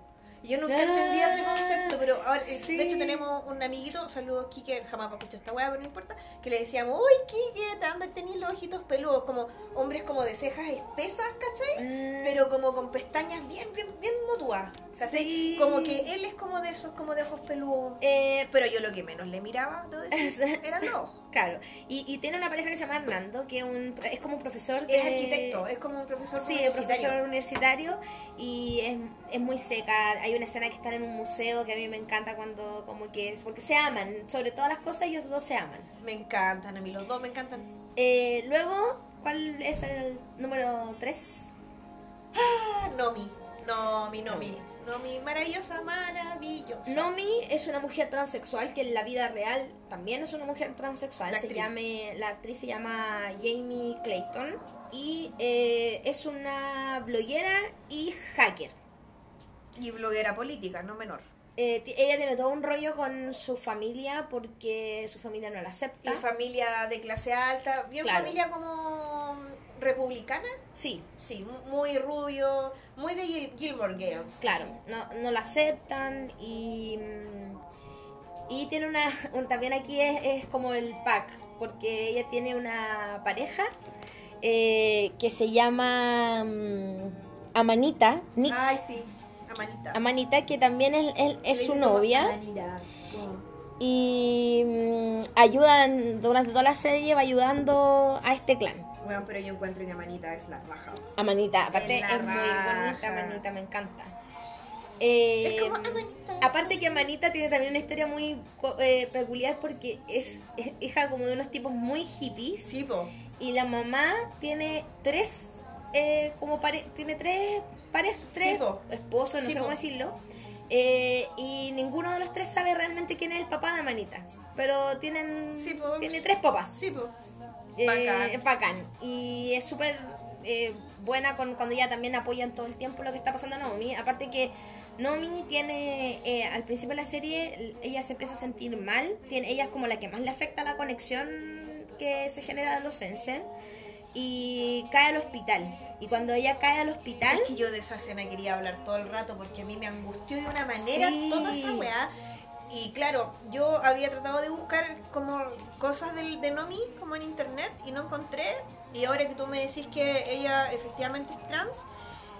Yo nunca Ah, entendía ese concepto, pero ahora, eh, sí. de hecho tenemos un amiguito, saludos Kike, jamás escuchado esta weá, pero no importa, que le decíamos, uy Kike, te andas teniendo los ojitos peludos, como hombres como de cejas espesas, ¿cachai? Mm, Pero como con pestañas bien, bien, bien mutuas, ¿cachai? Sí. Como que él es como de esos, como de ojos peludos. eh, Pero yo lo que menos le miraba, decir, eran los ojos. Claro, y, y tiene una pareja que se llama Hernando, que es, un, es como un profesor de... Es arquitecto, es como un profesor Sí, universitario. profesor universitario y es, es muy seca. Hay una escena que están en un museo que a mí me encanta cuando como que es, porque se aman, sobre todas las cosas ellos dos se aman. Me encantan, a mí los dos me encantan. Eh, luego, ¿cuál es el número 3? Ah, Nomi, Nomi, Nomi. Nomi, maravillosa, maravillosa. Nomi es una mujer transexual que en la vida real también es una mujer transexual. La se actriz. llame, la actriz se llama Jamie Clayton y eh, es una bloguera y hacker. Y bloguera política, no menor. Eh, ella tiene todo un rollo con su familia porque su familia no la acepta. Y familia de clase alta, bien Claro. familia como republicana. sí, Sí, mu- muy rubio, muy de Gil- Gilmore Girls. claro, Sí. no, no la aceptan y, mm, y tiene una, un- también aquí es, es como el pack, porque ella tiene una pareja eh, que se llama mm, Amanita, Nix, Ay, sí, Amanita. Amanita, que también es, es- es su novia. Amanita. y mm, ayudan durante toda la serie va ayudando a este clan. Bueno, pero yo encuentro que Amanita es la raja. Amanita, aparte Es es, muy bonita, Amanita, me encanta. Eh, Es como Amanita. aparte que Amanita tiene también una historia muy eh, peculiar porque es, es hija como de unos tipos muy hippies Sí, po. y la mamá tiene tres eh, como pare tiene tres parejas, tres po. esposos, no Sí, sé cómo decirlo. eh, y ninguno de los tres sabe realmente quién es el papá de Amanita. Pero tienen Sí, tiene tres papás. Sí, po. Eh, Bacán. es bacán. Y es súper eh, buena con, cuando ella también apoyan todo el tiempo lo que está pasando a Naomi. Aparte que Naomi tiene, eh, al principio de la serie, ella se empieza a sentir mal. Tiene, ella es como la que más le afecta la conexión que se genera de los Sensen. Y cae al hospital. Y cuando ella cae al hospital, Es que yo de esa escena quería hablar todo el rato porque a mí me angustió de una manera Sí. toda esa weá. Y claro, yo había tratado de buscar como cosas del, de Nomi como en internet y no encontré. Y ahora que tú me decís que ella efectivamente es trans,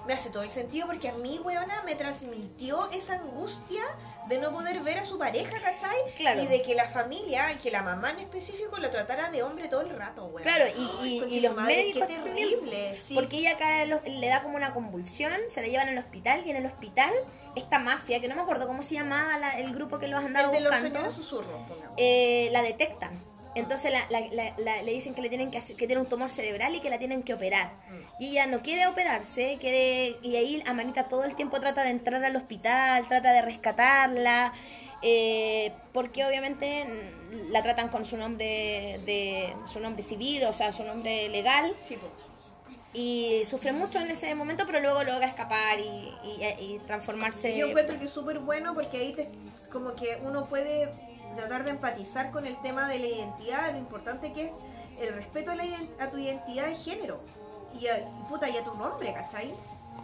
me hace todo el sentido porque a mí, weona, me transmitió esa angustia de no poder ver a su pareja, ¿cachai? Claro. Y de que la familia, y que la mamá en específico, lo tratara de hombre todo el rato, weón. Claro, y- los madre, médicos Qué terrible, sí. porque ella ho- le da como una convulsión, se la llevan al hospital y en el hospital esta mafia, que no me acuerdo cómo se llamaba la- el grupo que los andaba El de los buscando, susurros, eh, la detectan. Entonces la- la- la- la- le dicen que le tienen que hacer, que tiene un tumor cerebral y que la tienen que operar. Mm. Y ella no quiere operarse, quiere y ahí Amanita todo el tiempo trata de entrar al hospital, trata de rescatarla, eh, porque obviamente la tratan con su nombre de su nombre civil, o sea, su nombre legal y sufre mucho en ese momento, pero luego logra escapar y, y- y transformarse. Yo encuentro que es súper bueno porque ahí te, como que uno puede tratar de empatizar con el tema de la identidad, lo importante que es el respeto a, la a tu identidad de género y a, y puta, y a tu nombre, ¿cachai?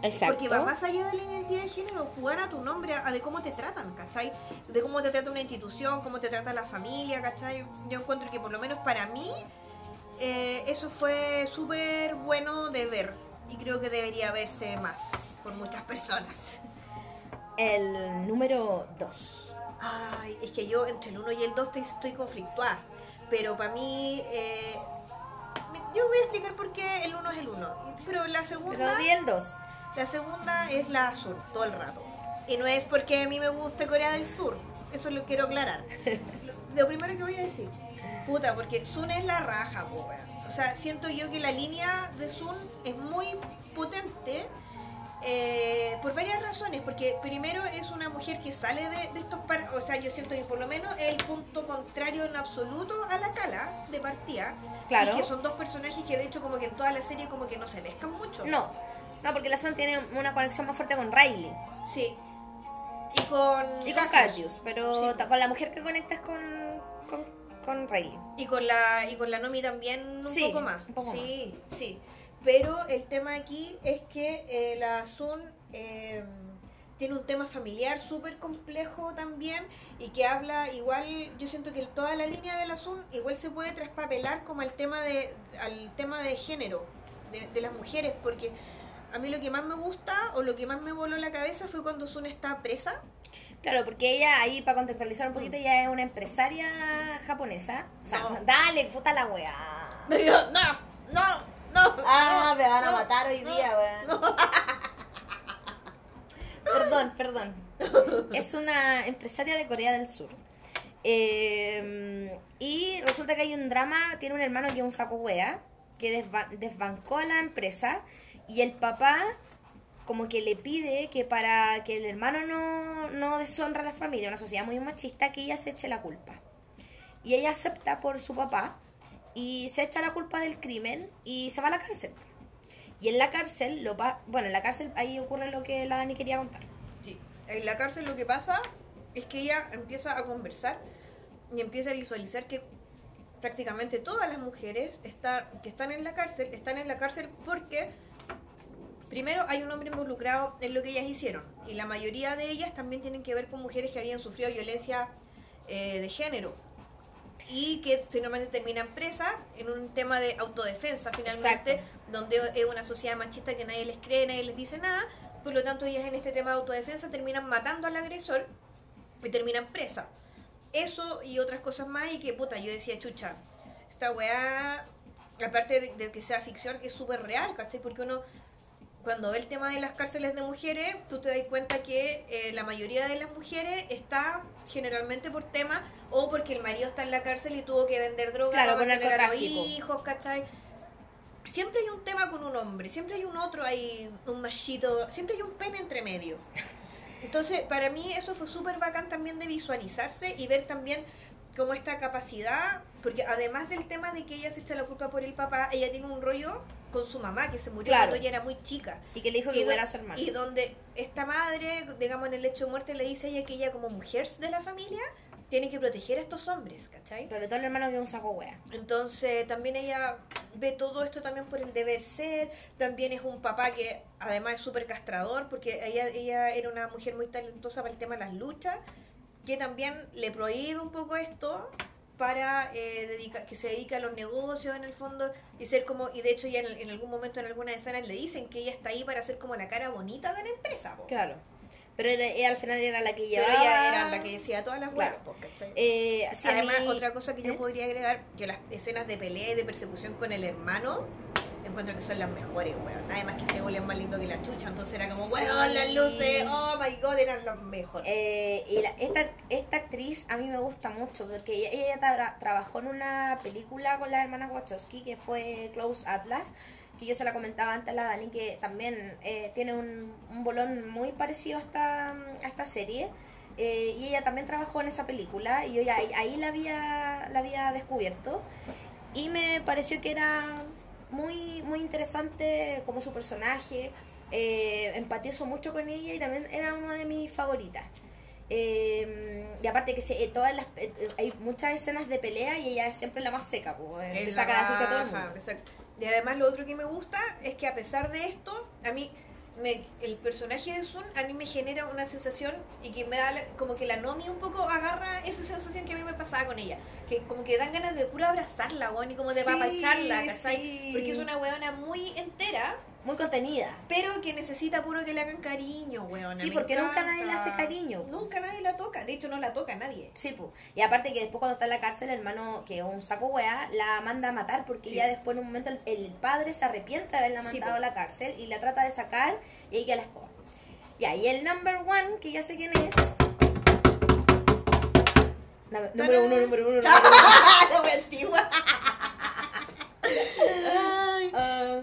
Exacto. Porque va más allá de la identidad de género, jugar a tu nombre, a de cómo te tratan, ¿cachai? De cómo te trata una institución, cómo te trata la familia, ¿cachai? Yo encuentro que por lo menos para mí eh, eso fue súper bueno de ver y creo que debería verse más por muchas personas. El número 2. Ay, es que yo entre el 1 y el 2 estoy, estoy conflictuada. Pero para mí, eh, yo voy a explicar por qué el 1 es el 1. Pero la segunda, Pero el 2. la segunda es la azul, todo el rato. Y no es porque a mí me guste Corea del Sur. Eso lo quiero aclarar. Lo, primero que voy a decir, puta, porque Sun es la raja, po. O sea, siento yo que la línea de Sun es muy potente. Eh, por varias razones, porque primero es una mujer que sale de, de estos par o sea, yo siento que por lo menos el punto contrario en absoluto a la cala de partida. Claro. Que son dos personajes que de hecho como que en toda la serie como que no se pescan mucho. No, no, porque la Sun tiene una conexión más fuerte con Riley Sí. Y con... y con. Cardius, pero Sí. ta- con la mujer que conectas con, con, con Riley. Y con la y con la Nomi también un Sí, poco más. un poco sí, sí. Pero el tema aquí es que eh, la Sun eh, tiene un tema familiar súper complejo también y que habla igual, yo siento que toda la línea de la Sun igual se puede traspapelar como al tema de al tema de género de, de las mujeres porque a mí lo que más me gusta o lo que más me voló la cabeza fue cuando Sun está presa Claro, porque ella ahí, para contextualizar un poquito, ella es una empresaria japonesa. O sea, No. dale, puta la weá. me dijo, no, no, no. Ah, no, me van a no, matar hoy no, día, weón. Perdón, perdón. Es una empresaria de Corea del Sur. Eh, y resulta que hay un drama, tiene un hermano que es un saco wea, que desba- desbancó a la empresa y el papá como que le pide que para que el hermano no, no deshonra a la familia, una sociedad muy machista, que ella se eche la culpa. Y ella acepta por su papá y se echa la culpa del crimen y se va a la cárcel. Y en la cárcel, lo pa- bueno, en la cárcel ahí ocurre lo que la Dani quería contar. Sí. En la cárcel lo que pasa es que ella empieza a conversar y empieza a visualizar que prácticamente todas las mujeres está- que están en la cárcel están en la cárcel porque primero hay un hombre involucrado en lo que ellas hicieron y la mayoría de ellas también tienen que ver con mujeres que habían sufrido violencia eh, de género y que finalmente terminan presas en un tema de autodefensa finalmente Exacto. donde es una sociedad machista que nadie les cree, nadie les dice nada por lo tanto ellas en este tema de autodefensa terminan matando al agresor y terminan presas eso y otras cosas más y que puta yo decía chucha esta weá aparte de, de que sea ficción es súper real ¿cachai? porque uno cuando ve el tema de las cárceles de mujeres, tú te das cuenta que eh, la mayoría de las mujeres está generalmente por tema o porque el marido está en la cárcel y tuvo que vender drogas Claro, para mantener a los hijos, ¿cachai? Siempre hay un tema con un hombre, siempre hay un otro, hay un machito, siempre hay un pene entre medio. Entonces, para mí eso fue súper bacán también de visualizarse y ver también cómo esta capacidad, porque además del tema de que ella se echa la culpa por el papá, ella tiene un rollo con su mamá que se murió Claro. cuando ella era muy chica. Y que le dijo que fuera a su hermano. y donde esta madre, digamos en el hecho de muerte, le dice a ella que ella como mujer de la familia tiene que proteger a estos hombres, ¿cachai? Sobre todo el hermano que un saco wea. Entonces también ella ve todo esto también por el deber ser, también es un papá que además es súper castrador porque ella, ella era una mujer muy talentosa para el tema de las luchas, que también le prohíbe un poco esto para eh, dedica- que se dedica a los negocios en el fondo y ser como, y de hecho ya en, en algún momento en algunas escenas le dicen que ella está ahí para ser como la cara bonita de la empresa, po. Claro. Pero era- ella al final era la que pero llevaba... ella era la que decía todas las Claro. huevas. Eh, sí, Además, mí- otra cosa que yo ¿Eh? podría agregar, que las escenas de pelea y de persecución con el hermano, encuentro que son las mejores, weón. Además que se vuelven más lindo que la chucha, entonces era como, weón, las luces, oh my god, eran las mejores. Eh, y la- esta, esta actriz a mí me gusta mucho porque ella, ella tra- trabajó en una película con las hermanas Wachowski que fue Close Atlas, que yo se la comentaba antes a la Dani, que también eh, tiene un, un bolón muy parecido a esta, a esta serie. Eh, y ella también trabajó en esa película y yo ya ahí, ahí la, había, la había descubierto y me pareció que era muy, muy interesante como su personaje. Eh, empatizo mucho con ella y también era una de mis favoritas. Eh, y aparte que se, eh, todas las eh, hay muchas escenas de pelea y ella es siempre la más seca, pues, Es le la saca la chucha a todo el raja, mundo. exacto. Y además lo otro que me gusta es que a pesar de esto, a mí me- el personaje de Sun a mí me genera una sensación y que me da la- como que la Nomi un poco agarra esa sensación que a mí me pasaba con ella. Que como que dan ganas de pura abrazarla, weón, y como de Sí, papacharla, ¿cachai? sí. Porque es una weona muy entera, Muy contenida. pero que necesita puro que le hagan cariño, weona. Sí, porque nunca nadie le hace cariño. Nunca nadie la toca, de hecho no la toca nadie. Sí, pues. Y aparte que después cuando está en la cárcel, el hermano, que es un saco weá, la manda a matar porque Sí. ya después en un momento el, el padre se arrepiente de haberla mandado a la cárcel y la trata de sacar y ahí queda la escoba. Ya, y el number one, que ya sé quién es. Número uno, número uno, número uno. Antigua. Ay. Ah,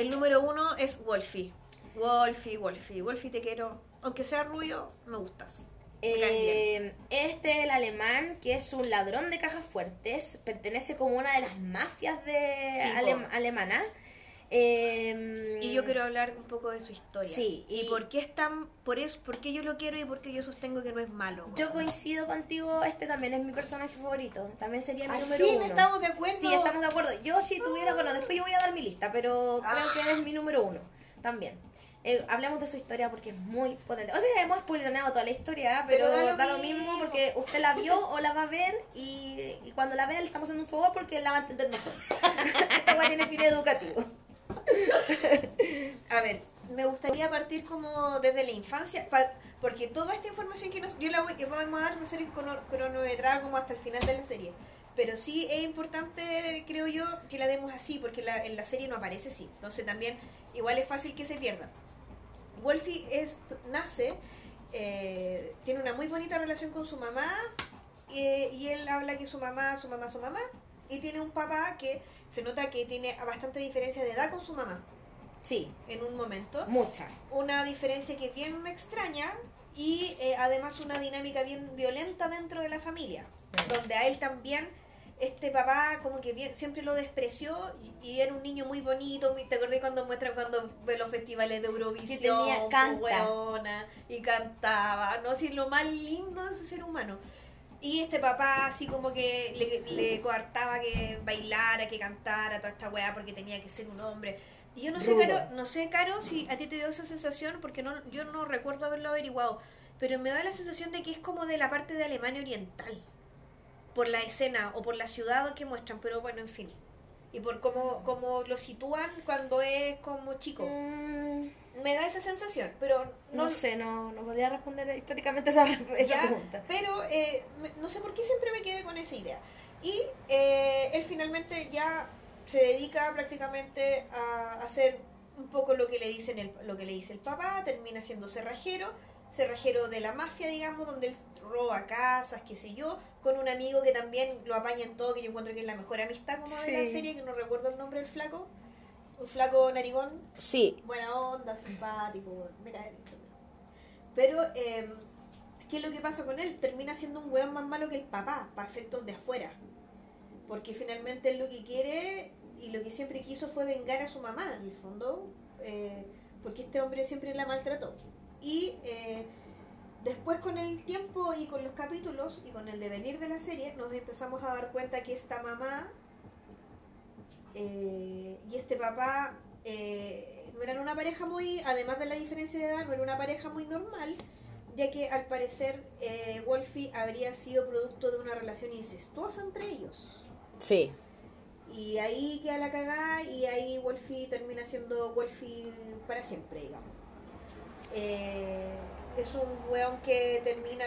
El número uno es Wolfie. Wolfie, Wolfie, Wolfie te quiero. Aunque sea rubio, me gustas. Eh, este, el alemán, que es un ladrón de cajas fuertes, pertenece como una de las mafias de Sí, alem- alemanas. Eh, Y yo quiero hablar un poco de su historia. Sí, Y, y- por qué es tan, por eso, por qué yo lo quiero y por qué yo sostengo que no es malo. Yo coincido contigo, este también es mi personaje favorito. También sería mi Al número fin uno. estamos de acuerdo. Sí, estamos de acuerdo. Yo si tuviera, bueno, después yo voy a dar mi lista, pero creo Ah. que es mi número uno también. Eh, hablemos de su historia porque es muy potente. O sea, hemos spoileado toda la historia, pero, Pero da da lo lo, mismo. mismo. porque usted la vio o la va a ver y, y cuando la vea le estamos haciendo un favor porque la va a entender mejor. Esta tiene fin educativo. A ver, me gustaría partir como desde la infancia, porque toda esta información que nos, yo la voy, que vamos a dar va a ser cronometrada como hasta el final de la serie. Pero sí es importante, creo yo, que la demos así, porque la- en la serie no aparece así. Entonces también igual es fácil que se pierda. Wolfie es, nace, eh, tiene una muy bonita relación con su mamá, eh, y él habla que su mamá, su mamá, su mamá, y tiene un papá que se nota que tiene bastante diferencia de edad con su mamá Sí, en un momento. mucha. Una diferencia que es bien extraña y eh, además una dinámica bien violenta dentro de la familia, donde a él también este papá como que bien, siempre lo despreció y, era un niño muy bonito, muy- ¿te acordás cuando muestran cuando ve los festivales de Eurovisión? tenía- po, canta. y cantaba, no así lo más lindo de ese ser humano. Y este papá así como que le, le coartaba que bailara, que cantara, toda esta weá porque tenía que ser un hombre. Y yo no sé, Rudo. Caro, no sé, Caro, si a ti te dio esa sensación, porque no, yo no recuerdo haberlo averiguado, pero me da la sensación de que es como de la parte de Alemania Oriental, por la escena o por la ciudad que muestran, pero bueno, en fin. Y por cómo, cómo lo sitúan cuando es como chico. Mm, Me da esa sensación, pero no, no, sé, no, no podría responder históricamente esa, esa Ya, pregunta. Pero eh, no sé por qué siempre me quedé con esa idea. Y eh, él finalmente ya se dedica prácticamente a hacer un poco lo que le dicen el, lo que le dice el papá, termina siendo cerrajero, cerrajero de la mafia, digamos, donde él roba casas, qué sé yo, con un amigo que también lo apaña en todo, que yo encuentro que es la mejor amistad como de la Sí. serie, que no recuerdo el nombre del flaco, un flaco narigón, Sí, buena onda, simpático. Pero, eh, ¿qué es lo que pasa con él? Termina siendo un weón más malo que el papá, para efectos de afuera. Porque finalmente él lo que quiere y lo que siempre quiso fue vengar a su mamá, en el fondo, eh, porque este hombre siempre la maltrató. Y eh, después con el tiempo y con los capítulos y con el devenir de la serie, nos empezamos a dar cuenta que esta mamá eh, y este papá eh, no eran una pareja muy, además de la diferencia de edad, no era una pareja muy normal, ya que al parecer eh, Wolfie habría sido producto de una relación incestuosa entre ellos. sí. Y ahí queda la cagada y ahí Wolfie termina siendo Wolfie para siempre, digamos. Eh, es un weón que termina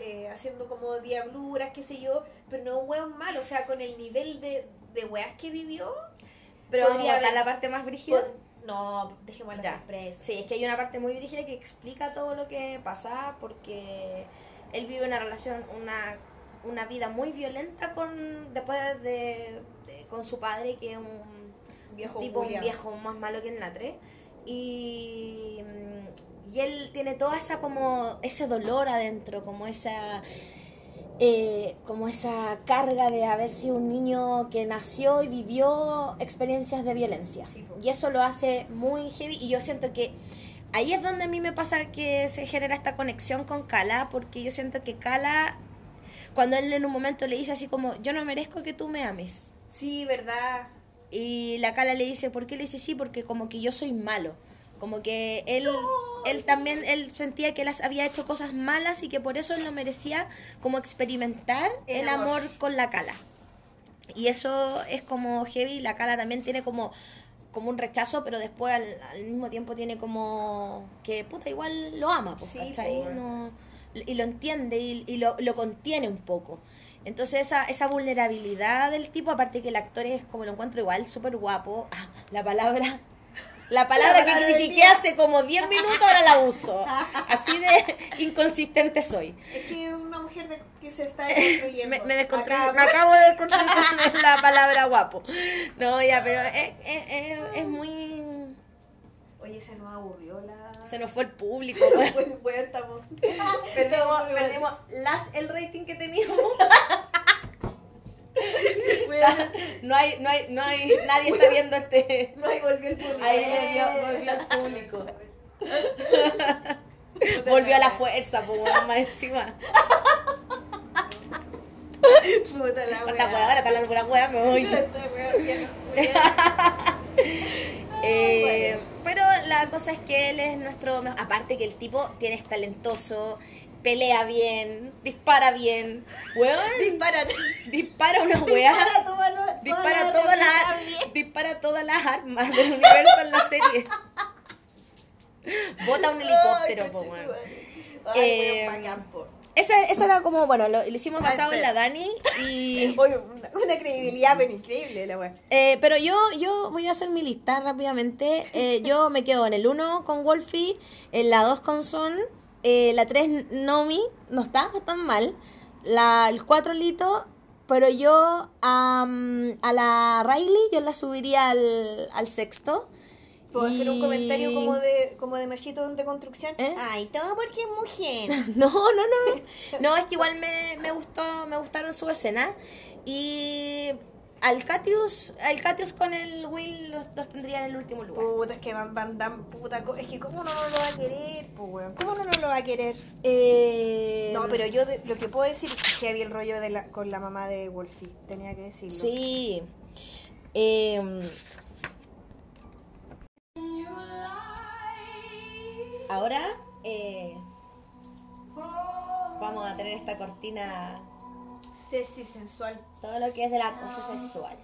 eh, haciendo como diabluras, qué sé yo, pero no un weón malo, o sea, con el nivel de, de weas que vivió. Pero vamos a haber- la parte más brígida. No, dejemos la sorpresa. Sí, es que hay una parte muy brígida que explica todo lo que pasa porque él vive una relación, una, una vida muy violenta con después de, de- con su padre que es un Viejo tipo un viejo más malo que el Natre y, y él tiene toda esa como ese dolor adentro como esa eh, como esa carga de haber sido un niño que nació y vivió experiencias de violencia Sí, y eso lo hace muy heavy y yo siento que ahí es donde a mí me pasa que se genera esta conexión con Kala porque yo siento que Kala cuando él en un momento le dice así como yo no merezco que tú me ames Sí, verdad. y la Cala le dice, ¿por qué le dice sí? Porque como que yo soy malo. Como que él, él también, él sentía que él había hecho cosas malas y que por eso él no merecía como experimentar El el, amor. amor. con la Cala. Y eso es como heavy, la Cala también tiene como como un rechazo, pero después al, al mismo tiempo tiene como que puta igual lo ama, pues, Sí. No- y lo entiende y, y lo, lo contiene un poco. Entonces esa, esa vulnerabilidad del tipo, aparte que el actor es como lo encuentro igual, súper guapo, ah, la palabra, la palabra La palabra que critiqué hace como 10 minutos ahora la uso. Así de inconsistente soy. Es que una mujer de- que se está deconstruyendo. Me, me Acá, me acabo de desconstruir con la palabra guapo. No, ya, pero es, es- es- es muy... Oye, se nos aburrió la. Se nos fue el público. Bueno, bueno, estamos. perdimos, perdimos las, el rating que teníamos. No hay, no hay, no hay, nadie está viendo este. no, ahí volvió el público. Ahí volvió, volvió el público. Volvió a la fuerza, pues weón, más encima. Puta la wea. ahora está hablando pura weá, me voy. Wea. Eh, pero la cosa es que él es nuestro. Aparte que el tipo tiene es talentoso, pelea bien, dispara bien. Weón, Dispárate. dispara una weá. Dispara todas las- Dispara dispara todas las armas del universo en la serie. Bota un helicóptero, Ay, po, weón. Ay, Eh, weón. Esa, esa era como, bueno, lo, lo hicimos Ay, basado en la. Dani y... Oye, una, una credibilidad pero increíble la wea. Eh, pero yo, yo voy a hacer mi lista rápidamente. Eh, yo me quedo en el 1 con Wolfie, en la 2 con Son, eh, la 3 Nomi, no está tan mal, la, el 4 Lito, pero yo am, a la Riley yo la subiría al, al sexto. ¿Puedo hacer un comentario como de como de machito de construcción? ¿Eh? Ay, todo porque es mujer. No, no, no. No, es que igual me, me gustó, me gustaron su escena. Y al Catius, al Catius con el Will los, los tendría en el último lugar. Puta, es que Van, Van Damme, puta, es que cómo no lo va a querer, weón. ¿Cómo no lo va a querer? Eh, No, pero yo de- lo que puedo decir es que había el rollo de la, con la mamá de Wolfie, tenía que decirlo. Sí. Eh, ahora eh, vamos a tener esta cortina, Sexy, sensual. todo lo que es del acoso sexual.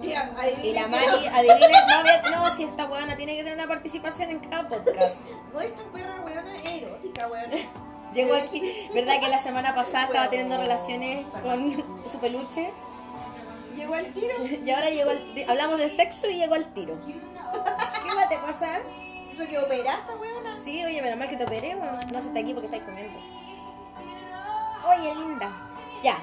Mira, Y la Mari, adivinen, no, si esta huevona tiene que tener una participación en cada podcast. No, esta perra weona es erótica, weón. Llegó aquí, ¿verdad que la semana pasada estaba teniendo relaciones con su peluche? Llegó al tiro. Y ahora llegó el, hablamos de sexo y llegó al tiro. ¿Qué va a te pasar? Que operaste, weona. Sí, oye, menos mal que te operé, bueno, no se está aquí porque estáis comiendo. Oye, linda. Ya.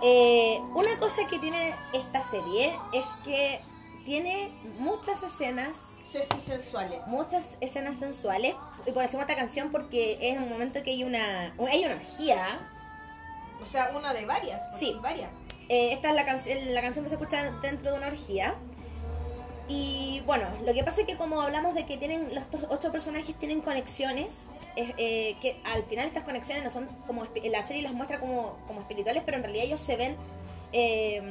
Eh, una cosa que tiene esta serie es que tiene muchas escenas, sensuales. muchas escenas sensuales. Y por eso esta canción porque es un momento que hay una, hay una orgía. O sea, una de varias. Sí. Varias. Eh, esta es la, canción la canción que se escucha dentro de una orgía. Y bueno, lo que pasa es que como hablamos de que tienen los ocho personajes tienen conexiones, es, eh, que al final estas conexiones no son como la serie las muestra como, como espirituales, pero en realidad ellos se ven eh,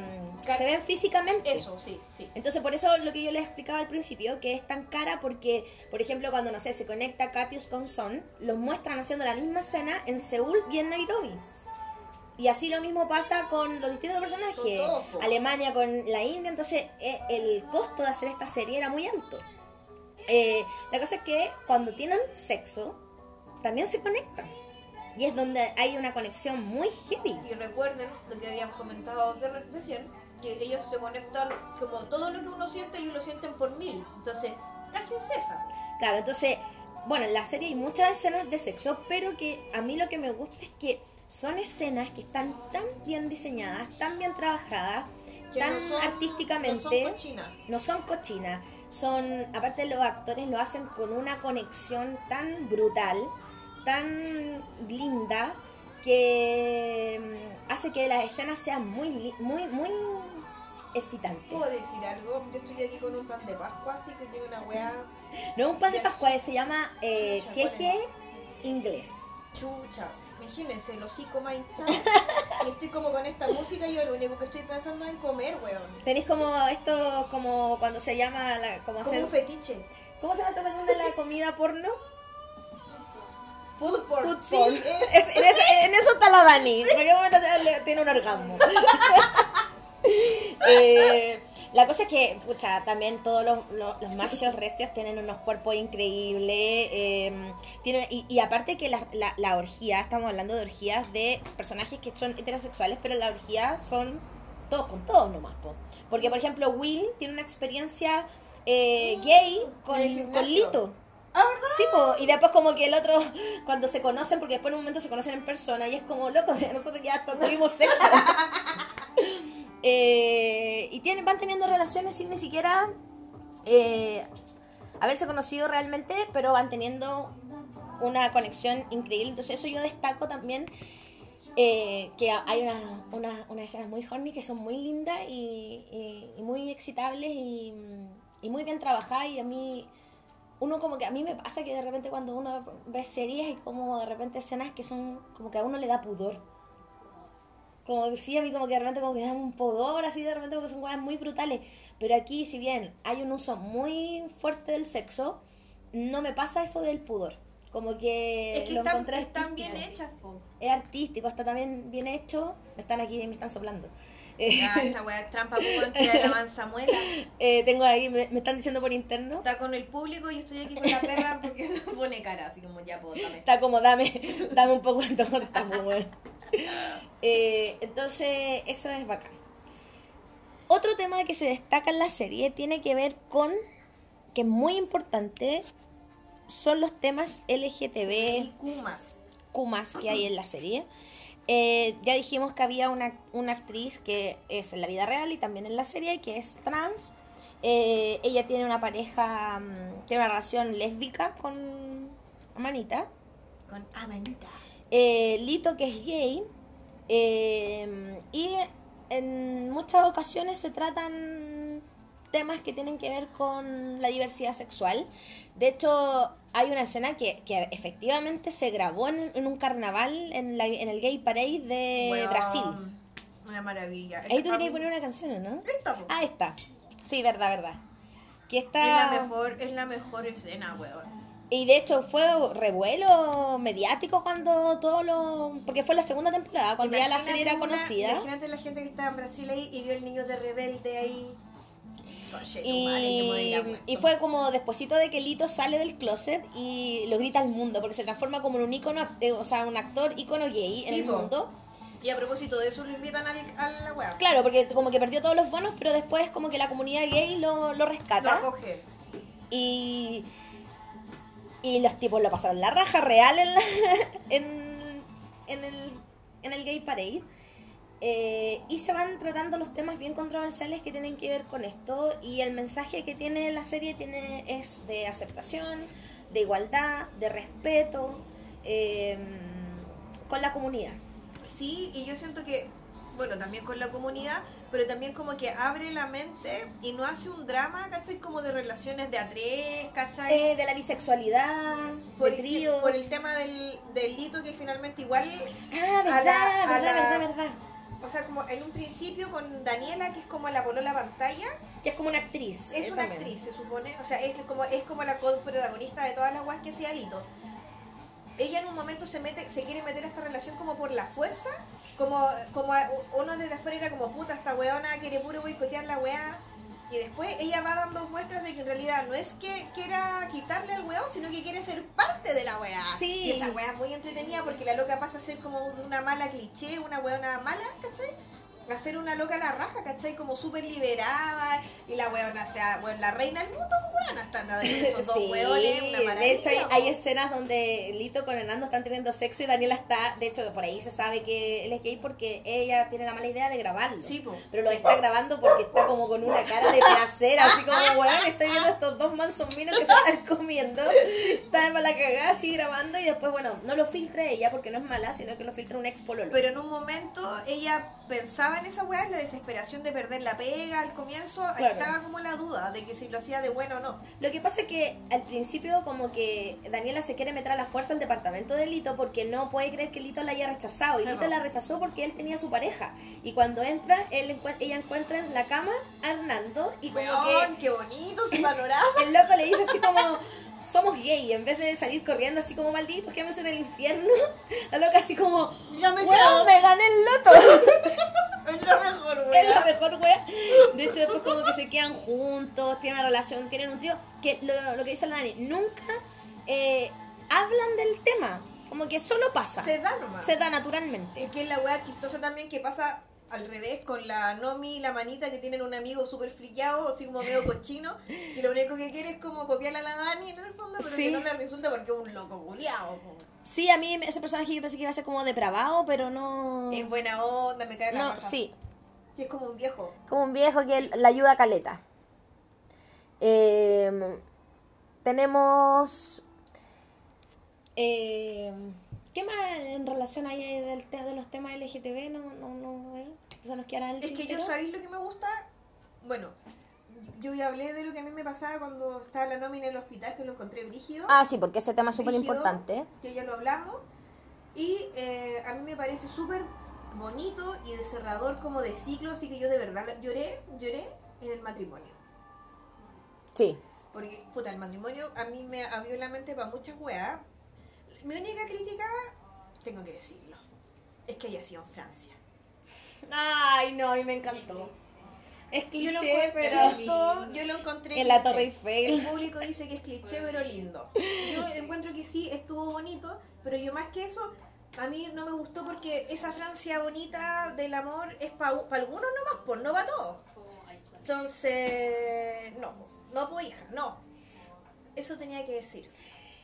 se ven físicamente. Eso, sí, sí. Entonces, por eso lo que yo les explicaba al principio, que es tan cara porque, por ejemplo, cuando, no sé, se conecta Katius con Son, los muestran haciendo la misma escena en Seúl y en Nairobi. Y así lo mismo pasa con los distintos personajes. Alemania con la India, entonces eh, el costo de hacer esta serie era muy alto. Eh, la cosa es que cuando tienen sexo, también se conectan. Y es donde hay una conexión muy heavy. Y recuerden lo que habíamos comentado de recién, que ellos se conectan como todo lo que uno siente, ellos lo sienten por mil. Entonces, trájense esa. Claro, entonces, bueno, en la serie hay muchas escenas de sexo, pero que a mí lo que me gusta es que son escenas que están tan bien diseñadas, tan bien trabajadas, Que tan no son- artísticamente, No son cochinas. no son cochinas, son, aparte los actores lo hacen con una conexión tan brutal, tan linda, que mm, hace que las escenas sean muy, muy, muy excitantes. ¿Puedo decir algo? Yo estoy aquí con un pan de Pascua, así que tiene una weá No un pan de. Pascua, se llama eh, Chucha, queque inglés. chucha. Imagínense, el hocico más hinchado. y estoy como con esta música y yo lo único que estoy pensando es en comer, weón. Tenéis como esto, como cuando se llama, la, como Como hacer, un fetiche. ¿cómo se llama esta de la comida porno? Food porn. Food porn. eh, Es- en, eso está la Dani. ¿En qué momento tiene un orgasmo? Eh, la cosa es que, pucha, también todos los, los, los machos recios tienen unos cuerpos increíbles. eh, tienen, y, y aparte que la, la, la orgía, estamos hablando de orgías de personajes que son heterosexuales, pero la orgía son todos con todos nomás. po. Porque, por ejemplo, Will tiene una experiencia eh, gay con, ¿De con? Lito. Ah. Sí, po, y después como que el otro, cuando se conocen, porque después en un momento se conocen en persona y es como, loco, nosotros ya hasta tuvimos sexo. Eh, y van teniendo relaciones sin ni siquiera eh, haberse conocido realmente, pero van teniendo una conexión increíble. Entonces eso yo destaco también eh, que hay unas una, una escenas muy horny que son muy lindas y, muy excitables y, y muy bien trabajadas y a mí uno como que a mí me pasa que de repente cuando uno ve series hay como de repente escenas que son como que a uno le da pudor como decía a mí como que de repente como que dan un pudor así de repente porque son cosas muy brutales pero aquí si bien hay un uso muy fuerte del sexo no me pasa eso del pudor como que Es que lo encontré están bien hechas, po. es artístico está también bien hecho me están aquí me están soplando Eh, Ya, esta weá es trampa, po, weón, que era la manzamuela. eh, tengo ahí me, me están diciendo por interno Está con el público y estoy aquí con la perra porque pone cara, así como ya, pues, dame. está como dame dame un poco de torta pues. Eh, entonces eso es bacán otro tema que se destaca en la serie tiene que ver con que es muy importante son los temas LGTB Y Kumas. Kumas que hay en la serie. Eh, ya dijimos que había una, una actriz que es en la vida real y también en la serie, que es trans. Eh, ella tiene una pareja, mm, tiene una relación lésbica con Amanita. Con Amanita. Eh, Lito, que es gay. eh, y en muchas ocasiones se tratan temas que tienen que ver con la diversidad sexual. De hecho, hay una escena que, que efectivamente se grabó en, en un carnaval en, la- en el Gay Parade de Brasil. Una maravilla. Ahí tú querías poner una canción, ¿o ¿no? Esta. Ah, está. Sí, verdad, verdad. Que Es está... la mejor, es la mejor escena, weón. Y de hecho fue revuelo mediático cuando todo lo... Porque fue la segunda temporada, cuando ya la Imagínate serie era una- conocida. Imagínate la gente que estaba en Brasil ahí y vio el niño de rebelde ahí. Conche madre, Y, y fue como despuesito de que Lito sale del closet y lo grita al mundo, porque se transforma como en un ícono, eh, o sea, un actor ícono gay en Sí, el po. mundo. Y a propósito de eso lo invitan al, a la weá. Claro, porque como que perdió todos los bonos, pero después como que la comunidad gay lo, lo Lo rescata. acoge. Y, y los tipos lo pasaron la raja real en, la- en, el, en el Gay Parade. Eh, y se van tratando los temas bien controversiales que tienen que ver con esto. Y el mensaje que tiene la serie tiene, es de aceptación, de igualdad, de respeto eh, con la comunidad. Sí, y yo siento que, bueno, también con la comunidad, pero también como que abre la mente y no hace un drama, ¿cachai? Como de relaciones de a tres, ¿cachai? Eh, de la bisexualidad, por, de el, tríos. por el tema del, del hito que finalmente igual, Ah, a verdad, la- a verdad, la- verdad, verdad. o sea, como en un principio con Daniela, que es como la polola pantalla, Que es como una actriz. es eh, una también. actriz, se supone, o sea, es como, es como la protagonista de todas las guas que hacía Lito. Ella en un momento se mete, se quiere meter a esta relación como por la fuerza, como, como uno desde afuera era como puta, esta weona quiere puro boicotear la weá. Y después ella va dando muestras de que en realidad no es que quiera quitarle al weón, sino que quiere ser parte de la weá. Sí. Y esa weá es muy entretenida porque la loca pasa a ser como una mala cliché, una weona mala, ¿cachai? A ser una loca la raja, ¿cachai? Como súper liberada. Y la weona, o sea, bueno, la reina del mundo, weona, están de esos dos Sí, weones, una maravilla. de hecho hay, escenas donde Lito con Hernando están teniendo sexo y Daniela está, de hecho por ahí se sabe que él es gay porque ella tiene la mala idea de grabarlo. Sí, po. pero lo está grabando porque está como con una cara de placer, así como, weón, estoy viendo estos dos mansos minos que se están comiendo. Está de mala cagada así grabando y después, bueno, no lo filtra ella porque no es mala, sino que lo filtra un ex pololo. Pero en un momento ella pensaba en esa weá, en la desesperación de perder la pega al comienzo, Claro. estaba como la duda de que si lo hacía de bueno o no. Lo que pasa es que al principio como que Daniela se quiere meter a la fuerza al departamento de Lito porque no puede creer que Lito la haya rechazado. Y Lito Claro. la rechazó porque él tenía su pareja. Y cuando entra, él ella encuentra en la cama a Hernando y como Weón, qué bonito ese panorama. que el loco le dice así como... Somos gay, en vez de salir corriendo así como malditos, quedamos en el infierno. La loca así como, Ya me ¡Weón, quedo. me gané el loto! Es la mejor es la mejor wea. De hecho, después como que se quedan juntos, tienen una relación, tienen un trío. Que lo, lo que dice la Dani, nunca eh, hablan del tema. Como que solo pasa. Se da nomás. Se da naturalmente. Es que es la weá chistosa también que pasa al revés con la Nomi y la manita que tienen un amigo súper frillado, así como medio cochino, y lo único que quiere es como copiarle a la Dani en el fondo, pero Sí. que no le resulta porque es un loco culiao. po. Sí, a mí ese personaje yo pensé que iba a ser como depravado, pero no. Es buena onda, me cae la No, raja. sí. Que es como un viejo. como un viejo que la ayuda a Caleta. Eh, tenemos. eh, ¿Qué más en relación ahí del de los temas LGTB? No, no, no, ¿se nos el Es que yo? ¿sabéis lo que me gusta? Bueno, yo ya hablé de lo que a mí me pasaba cuando estaba la nómina en el hospital, que lo encontré brígido. Ah, sí, porque ese tema es súper importante. Que ya lo hablamos. Y eh, a mí me parece súper bonito y descerrador como de ciclo, así que yo de verdad lloré, lloré en el matrimonio. Sí. Porque, puta, el matrimonio a mí me abrió la mente para muchas weas. Mi única crítica, tengo que decirlo, es que haya sido en Francia. Ay, no, y me encantó. Es Yo lo, cliché, pero. cierto, yo lo encontré En la cliché. Torre Eiffel. El público dice que es cliché, pero lindo. Yo encuentro que sí, estuvo bonito, pero yo más que eso, a mí no me gustó porque esa Francia bonita del amor es para algunos nomás, pues no para todos. Entonces, no, no, pues hija, no. Eso tenía que decir.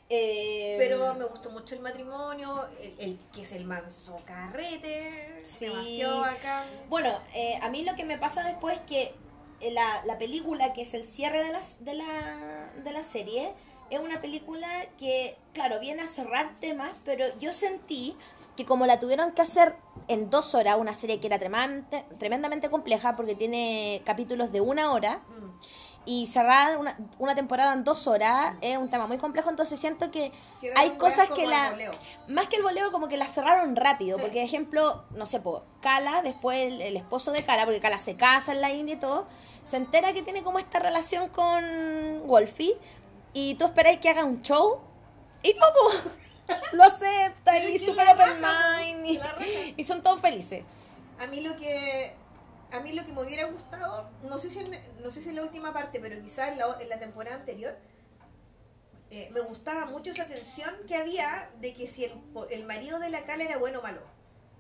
Eh, Pero me gustó mucho el matrimonio, el, el que es el manso carrete, Sí. Bueno, eh, a mí lo que me pasa después es que eh, la, la película, que es el cierre de, las, de, la, de la serie, es una película que, claro, viene a cerrar temas, pero yo sentí que como la tuvieron que hacer en dos horas, una serie que era tremendamente, tremendamente compleja porque tiene capítulos de una hora, Mm. Y cerrar una, una temporada en dos horas es un tema muy complejo, entonces siento que Quedaron hay cosas que la... Más que el voleo, como que la cerraron rápido. Sí. Porque, ejemplo, no sé, po, Kala, después el, el esposo de Kala, porque Kala se casa en la India y todo, se entera que tiene como esta relación con Wolfie. Y tú esperáis que haga un show. Y no, po, lo acepta y super open mind. Y, y son todos felices. A mí lo que a mí lo que me hubiera gustado, no sé si en, no sé si en la última parte, pero quizás en la, en la temporada anterior, eh, me gustaba mucho esa tensión que había de que si el, marido de la Cala era bueno o malo.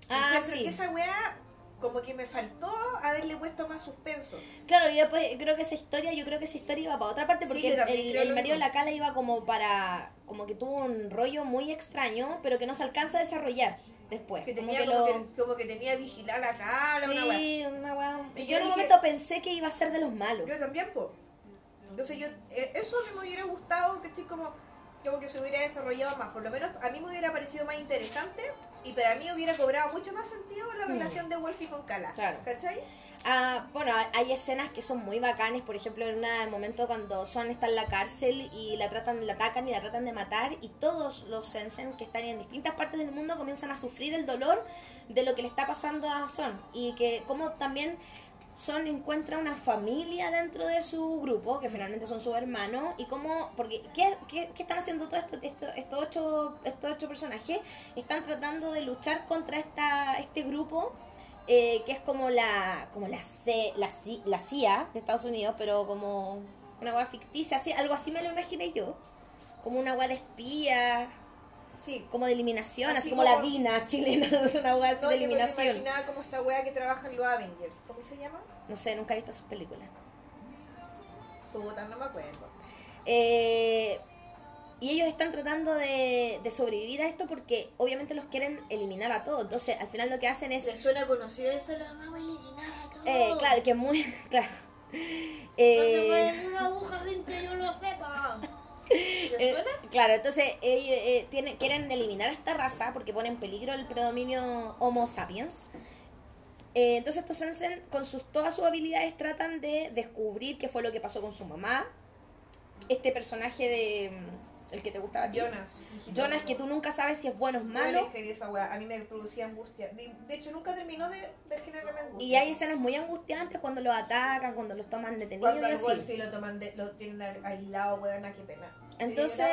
Ah, sí. que esa weá como que me faltó haberle puesto más suspenso. Claro, y después creo que esa historia, yo creo que esa historia iba para otra parte porque yo el, el- marido de la Cala iba como para, como que tuvo un rollo muy extraño, pero que no se alcanza a desarrollar después. Que como que como, lo- que, como que tenía vigilar la cara, una weá. Sí, una weá. Y Yo, en un dije- momento pensé que iba a ser de los malos. Yo también, pues. Entonces yo, eh, eso me hubiera gustado, que estoy como, como que se hubiera desarrollado más. Por lo menos a mí me hubiera parecido más interesante y para mí hubiera cobrado mucho más sentido la Mm. relación de Wolfie con Kala. Claro. ¿Cachai? Ah, bueno, hay escenas que son muy bacanes, por ejemplo, en el momento cuando Son está en la cárcel y la tratan, la atacan y la tratan de matar y todos los Sensen que están en distintas partes del mundo comienzan a sufrir el dolor de lo que le está pasando a Son y que como también Son encuentra una familia dentro de su grupo, que finalmente son sus hermanos, y cómo, porque, ¿qué, qué, están haciendo todos estos, estos ocho, estos ocho personajes? Están tratando de luchar contra esta, este grupo eh, que es como la como la, C, la, C- la CIA de Estados Unidos, pero como una web ficticia, así, algo así me lo imaginé yo. Como una web de espía, Sí. como de eliminación, así, Así como, como- la DINA chilena, es una web así No, de yo me lo eliminación. imaginaba como esta wea que trabaja en los Avengers. ¿Cómo se llama? No sé, nunca he visto esas películas. Puta, no me acuerdo. Eh, y ellos están tratando de, de sobrevivir a esto porque obviamente los quieren eliminar a todos. Entonces, al final lo que hacen es ¿Le suena conocido eso? Lo vamos a eliminar a todos. Eh, claro, que es muy. Claro. No se Eh, una aguja sin que yo lo sepa. ¿Le eh, suena? claro, entonces ellos eh, tienen, quieren eliminar a esta raza porque pone en peligro el predominio Homo sapiens. Eh, entonces estos Sensen, con sus, todas sus habilidades, tratan de descubrir qué fue lo que pasó con su mamá. Este personaje de... El que te gustaba a ti. Jonas. Jonas, que tú nunca sabes si es bueno o es malo. Malo. esa wea. A mí me producía angustia. De, de hecho, nunca terminó de, de generarme angustia. Y hay escenas muy angustiantes cuando los atacan, cuando los toman detenidos Cuando y al así. Lo toman, de, lo tienen aislado, weona, qué pena. Entonces,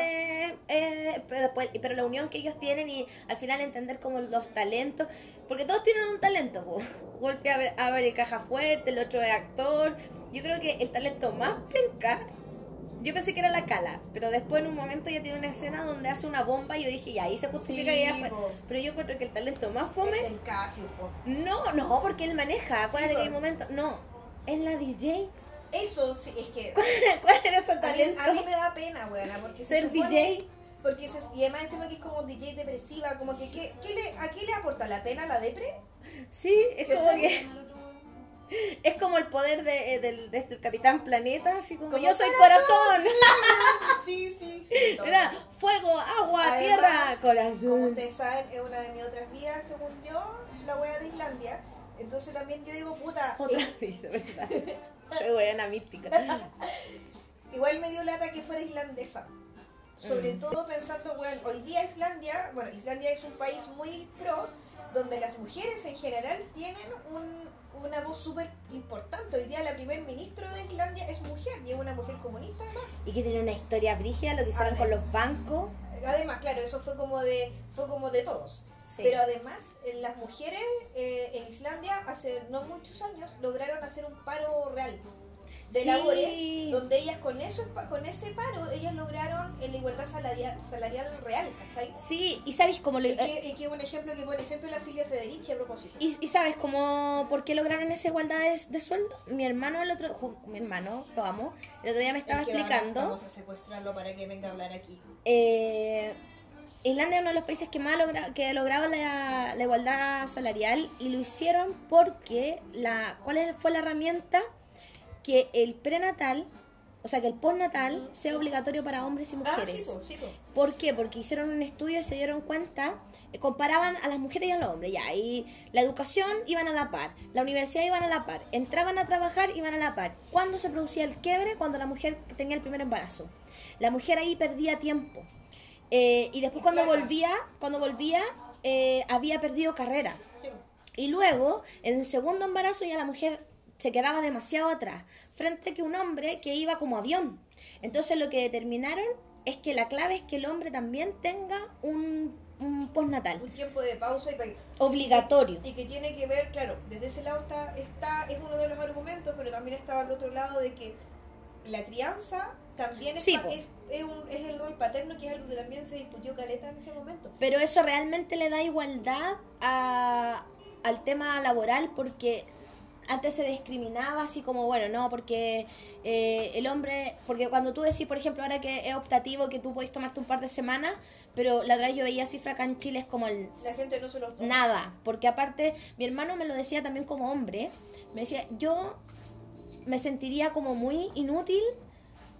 eh, pero, después, pero la unión que ellos tienen y al final entender como los talentos, porque todos tienen un talento, po. Wolfie abre, abre caja fuerte, el otro es actor. Yo creo que el talento más penca, yo pensé que era la cala, pero después en un momento ya tiene una escena donde hace una bomba y yo dije, ya ahí se justifica Sí, que ella fue. Pero yo encuentro que el talento más fome, el Cassius, po. no, no, porque él maneja, acuérdate Sí, que hay po. momentos, no, es la DJ. Eso sí, es que ¿Cuál era ese a mí, talento? a mí me da pena, weona, porque se Ser supone- DJ. Porque eso es- y además encima que es como DJ depresiva, como que ¿qué, qué le, ¿a qué le aporta la pena la depre? Sí, es como que... Es como el poder de, eh, del, de este Capitán Planeta, así como, Como yo soy corazón. corazón. Sí, sí, sí. todo. Era fuego, agua, Además, tierra, Como corazón. ustedes saben, es una de mis otras vidas, según yo, la wea de Islandia. Entonces también yo digo, puta, Otra eh, vida, ¿verdad? Soy buena mística. igual me dio lata que fuera islandesa. Sobre Mm. todo pensando, bueno, hoy día Islandia, bueno, Islandia es un país muy pro, donde las mujeres en general tienen un- una voz súper importante. Hoy día la primer ministro de Islandia es mujer y es una mujer comunista además. Y que tiene una historia brígida, lo que hicieron Ah, con los bancos. Además, claro, eso fue como de, fue como de todos. Sí. Pero además, eh, las mujeres eh, en Islandia hace no muchos años lograron hacer un paro real de Sí. labores, donde ellas con eso con ese paro, ellas lograron eh, la igualdad salarial, salarial real, ¿cachai? Sí, y sabes cómo lo... Y que, y que un ejemplo que pone siempre la Silvia Federici a propósito. ¿Y, y sabes cómo, por qué lograron esa igualdad de, de sueldo? Mi hermano, el otro, mi hermano, lo amo, el otro día me estaba Es que vamos- explicando. Vamos a secuestrarlo para que venga a hablar aquí. Eh, Islandia es uno de los países que más logra, que ha logrado la, la igualdad salarial y lo hicieron porque la ¿cuál fue la herramienta? Que el prenatal, o sea, que el postnatal sea obligatorio para hombres y Ah, mujeres. sí, pues, sí, pues. ¿Por qué? Porque hicieron un estudio y se dieron cuenta, eh, comparaban a las mujeres y a los hombres, ya, y la educación iban a la par, la universidad iban a la par, entraban a trabajar iban a la par. ¿Cuándo se producía el quiebre? Cuando la mujer tenía el primer embarazo. La mujer ahí perdía tiempo. Eh, y después cuando volvía, cuando volvía, eh, había perdido carrera. Sí. Y luego, en el segundo embarazo, ya la mujer se quedaba demasiado atrás, frente a que un hombre que iba como avión. Entonces lo que determinaron es que la clave es que el hombre también tenga un, un postnatal Un tiempo de pausa y obligatorio. y que tiene que ver, claro, desde ese lado está, está es uno de los argumentos, pero también estaba al otro lado de que la crianza también es, Sí, es, es un- es el rol paterno, que es algo que también se discutió caleta en ese momento. Pero eso realmente le da igualdad a- al tema laboral porque antes se discriminaba así como, bueno, no, porque eh, el hombre, porque cuando tú decís, por ejemplo, ahora que es optativo, que tú puedes tomarte un par de semanas, pero la otra vez yo veía cifra acá en Chile es como el... La gente no se toma. Nada, porque aparte mi hermano me lo decía también como hombre, me decía, yo me sentiría como muy inútil,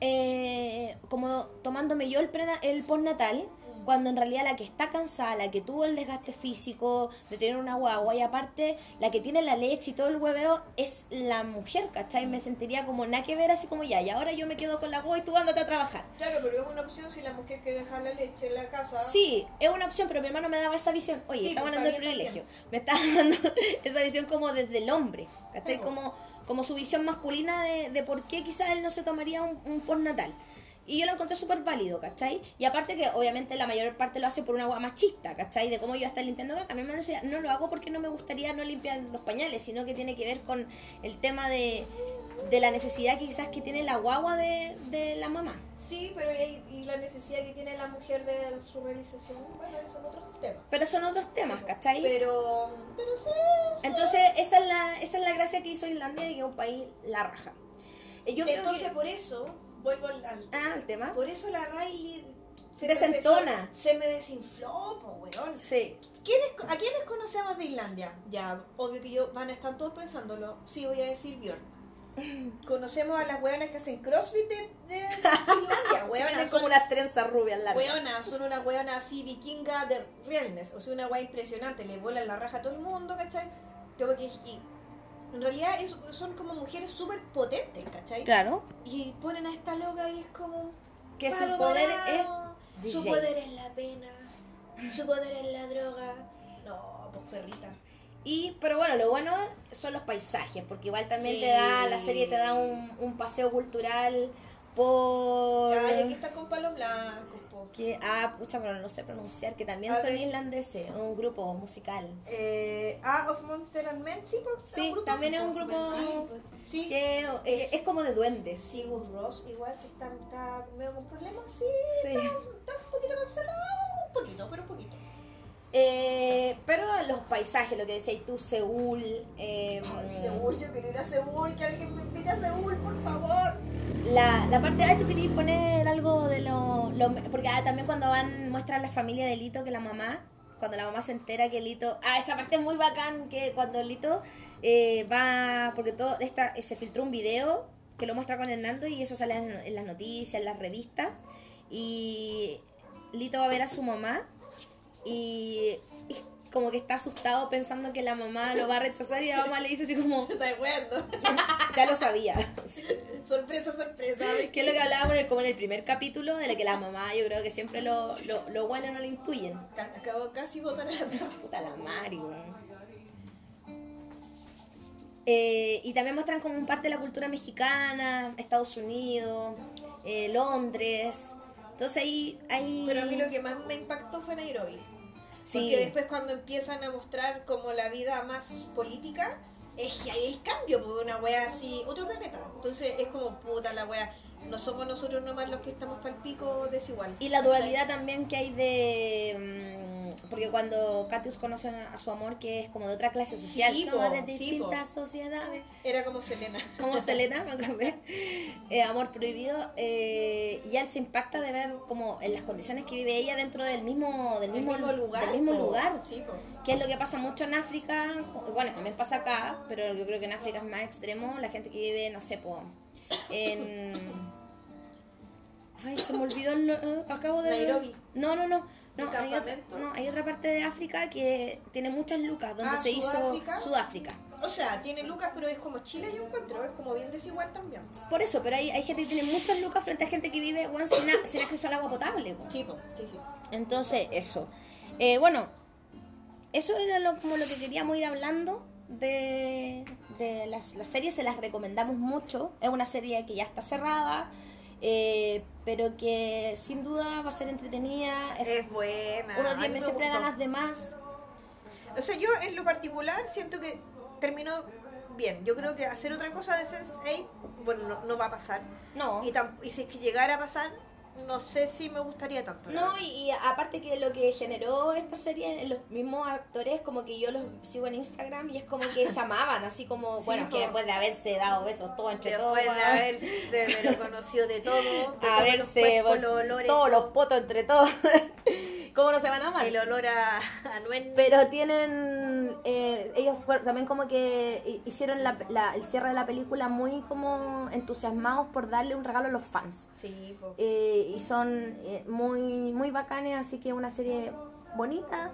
eh, como tomándome yo el, prena- el postnatal, cuando en realidad la que está cansada, la que tuvo el desgaste físico de tener una guagua y aparte la que tiene la leche y todo el hueveo es la mujer, ¿cachai? Me sentiría como nada que ver así como ya, y ahora yo me quedo con la guagua y tú ándate a trabajar. Claro, pero es una opción si la mujer quiere dejar la leche en la casa. Sí, es una opción, pero mi hermano me daba esa visión. Oye, Sí, estamos pues, hablando del está privilegio. Me está dando esa visión como desde el hombre, ¿cachai? Pues. Como, como su visión masculina de, de por qué quizás él no se tomaría un, un postnatal. Y yo lo encontré súper válido, ¿cachai? Y aparte que obviamente la mayor parte lo hace por una agua machista, ¿cachai? De cómo yo estar limpiando caca. A mí me decía, no lo hago porque no me gustaría no limpiar los pañales, sino que tiene que ver con el tema de, de la necesidad que quizás que tiene la guagua de, de la mamá. Sí, pero y, y la necesidad que tiene la mujer de su realización, bueno, son otros temas. Pero son otros temas, ¿cachai? Pero, pero sí. Entonces, esa es la, esa es la gracia que hizo Islandia de que es un país la raja. Eh, Yo creo Entonces, que- por eso, vuelvo al, al- Ah, el tema. Por eso la Riley se Desentona. empezó- se me desinfló, po, weón. Sí. ¿Quiénes, ¿A quiénes conocemos de Islandia? Ya, obvio que yo van a estar todos pensándolo. Sí, voy a decir Björk. Conocemos a las weonas que hacen crossfit de, de- de Islandia. Weonas son, como unas trenzas rubias largas. weonas, son una weona así vikinga de realness. O sea, una wea impresionante. Le vuelan la raja a todo el mundo, ¿cachai? Como que- y en realidad es- son como mujeres súper potentes, ¿cachai? Claro. Y ponen a esta loca y es como... Que su poder parado, es Su DJ. poder es la pena. Su poder es la droga. No, pues perrita. Y, pero bueno, lo bueno son los paisajes, porque igual también Sí. te da, la serie te da un, un paseo cultural por... Ay, aquí está con palos blancos. Que, ah, pucha, pero no sé pronunciar, que también A son ver. irlandeses, un grupo musical. Eh, ah, of Monster and Men, sí, pues. Sí, grupo, también es un grupo Sí, pues. Que es, es como de duendes. Sigur Ross, igual que está, está medio con problemas, sí. Sí. Está, está un poquito cancelado, un poquito, pero un poquito. Eh, pero los paisajes, lo que decías tú, Seúl. eh, Ay, Seúl, yo quiero ir a Seúl, que alguien me invite a Seúl, por favor. La, la parte, ah, tú querías poner algo de lo, porque ah, también cuando van, muestran la familia de Lito que la mamá, cuando la mamá se entera que Lito... Ah, esa parte es muy bacán, que cuando Lito eh, va... Porque todo esta, se filtró un video que lo muestra con Hernando y eso sale en, en las noticias, en las revistas. Y Lito va a ver a su mamá y como que está asustado pensando que la mamá lo va a rechazar y la mamá le dice así como, Está weando. ya lo sabía. sorpresa, sorpresa. Que es lo que hablábamos como en el primer capítulo, de la que la mamá yo creo que siempre lo, lo, lo bueno no lo intuyen. Ca- Acabo casi botar a la. Puta la Mari, weón. Eh, y también muestran como un parte de la cultura mexicana, Estados Unidos, eh, Londres. Entonces ahí, ahí... Pero a mí lo que más me impactó fue Nairobi. Sí. Porque después cuando empiezan a mostrar como la vida más política, es que hay el cambio, porque una wea así, otro planeta. Entonces es como puta la wea. No somos nosotros nomás los que estamos para el pico desigual. Y la dualidad también que hay de... porque cuando Catius conoce a su amor, que es como de otra clase social, Sí, somos de sí, distintas sociedades. Era como Selena. como Selena, me acordé, eh, Amor Prohibido, eh, y él se impacta de ver como en las condiciones que vive ella dentro del mismo, del El mismo, mismo lugar. del mismo po. lugar, Sí, que es lo que pasa mucho en África, bueno, también pasa acá, pero yo creo que en África es más extremo, la gente que vive, no sé, po, en... Ay, se me olvidó el... eh, acabo de... Nairobi. No, no, no. No ¿Un hay, otra, campamento? no, hay otra parte de África que tiene muchas lucas, donde Ah, se ¿Sudáfrica? hizo Sudáfrica. O sea, tiene lucas, pero es como Chile, yo encuentro. Es como bien desigual también. Por eso, pero hay, hay gente que tiene muchas lucas frente a gente que vive bueno, sin, a- sin acceso al agua potable. Sí, po. Sí, sí. Entonces, eso. Eh, bueno, eso era lo, como lo que queríamos ir hablando de, de las, las series. Se las recomendamos mucho. Es una serie que ya está cerrada, eh, pero que sin duda va a ser entretenida. Es- Es buena. uno tiene me siempre ganas de más. O sea, yo en lo particular siento que terminó bien. Yo creo que hacer otra cosa de Sense8, bueno, no, no va a pasar. No. Y, y si es que llegara a pasar, no sé si me gustaría tanto. No, y, y aparte que lo que generó esta serie, los mismos actores, como que yo los sigo en Instagram y es como que se amaban, así como, Sí, bueno, po. que después de haberse dado besos todo entre todos, Después de haberse pero conocido de todo, de todos los haberse cuerpos, los olores, todos los potos entre todos, ¿cómo no se van a amar? el olor a, a nuez. Pero tienen, eh, ellos fueron también como que hi- hicieron la- la- el cierre de la película muy como entusiasmados por darle un regalo a los fans. Sí. Eh, y son eh, muy muy bacanes, así que una serie bonita,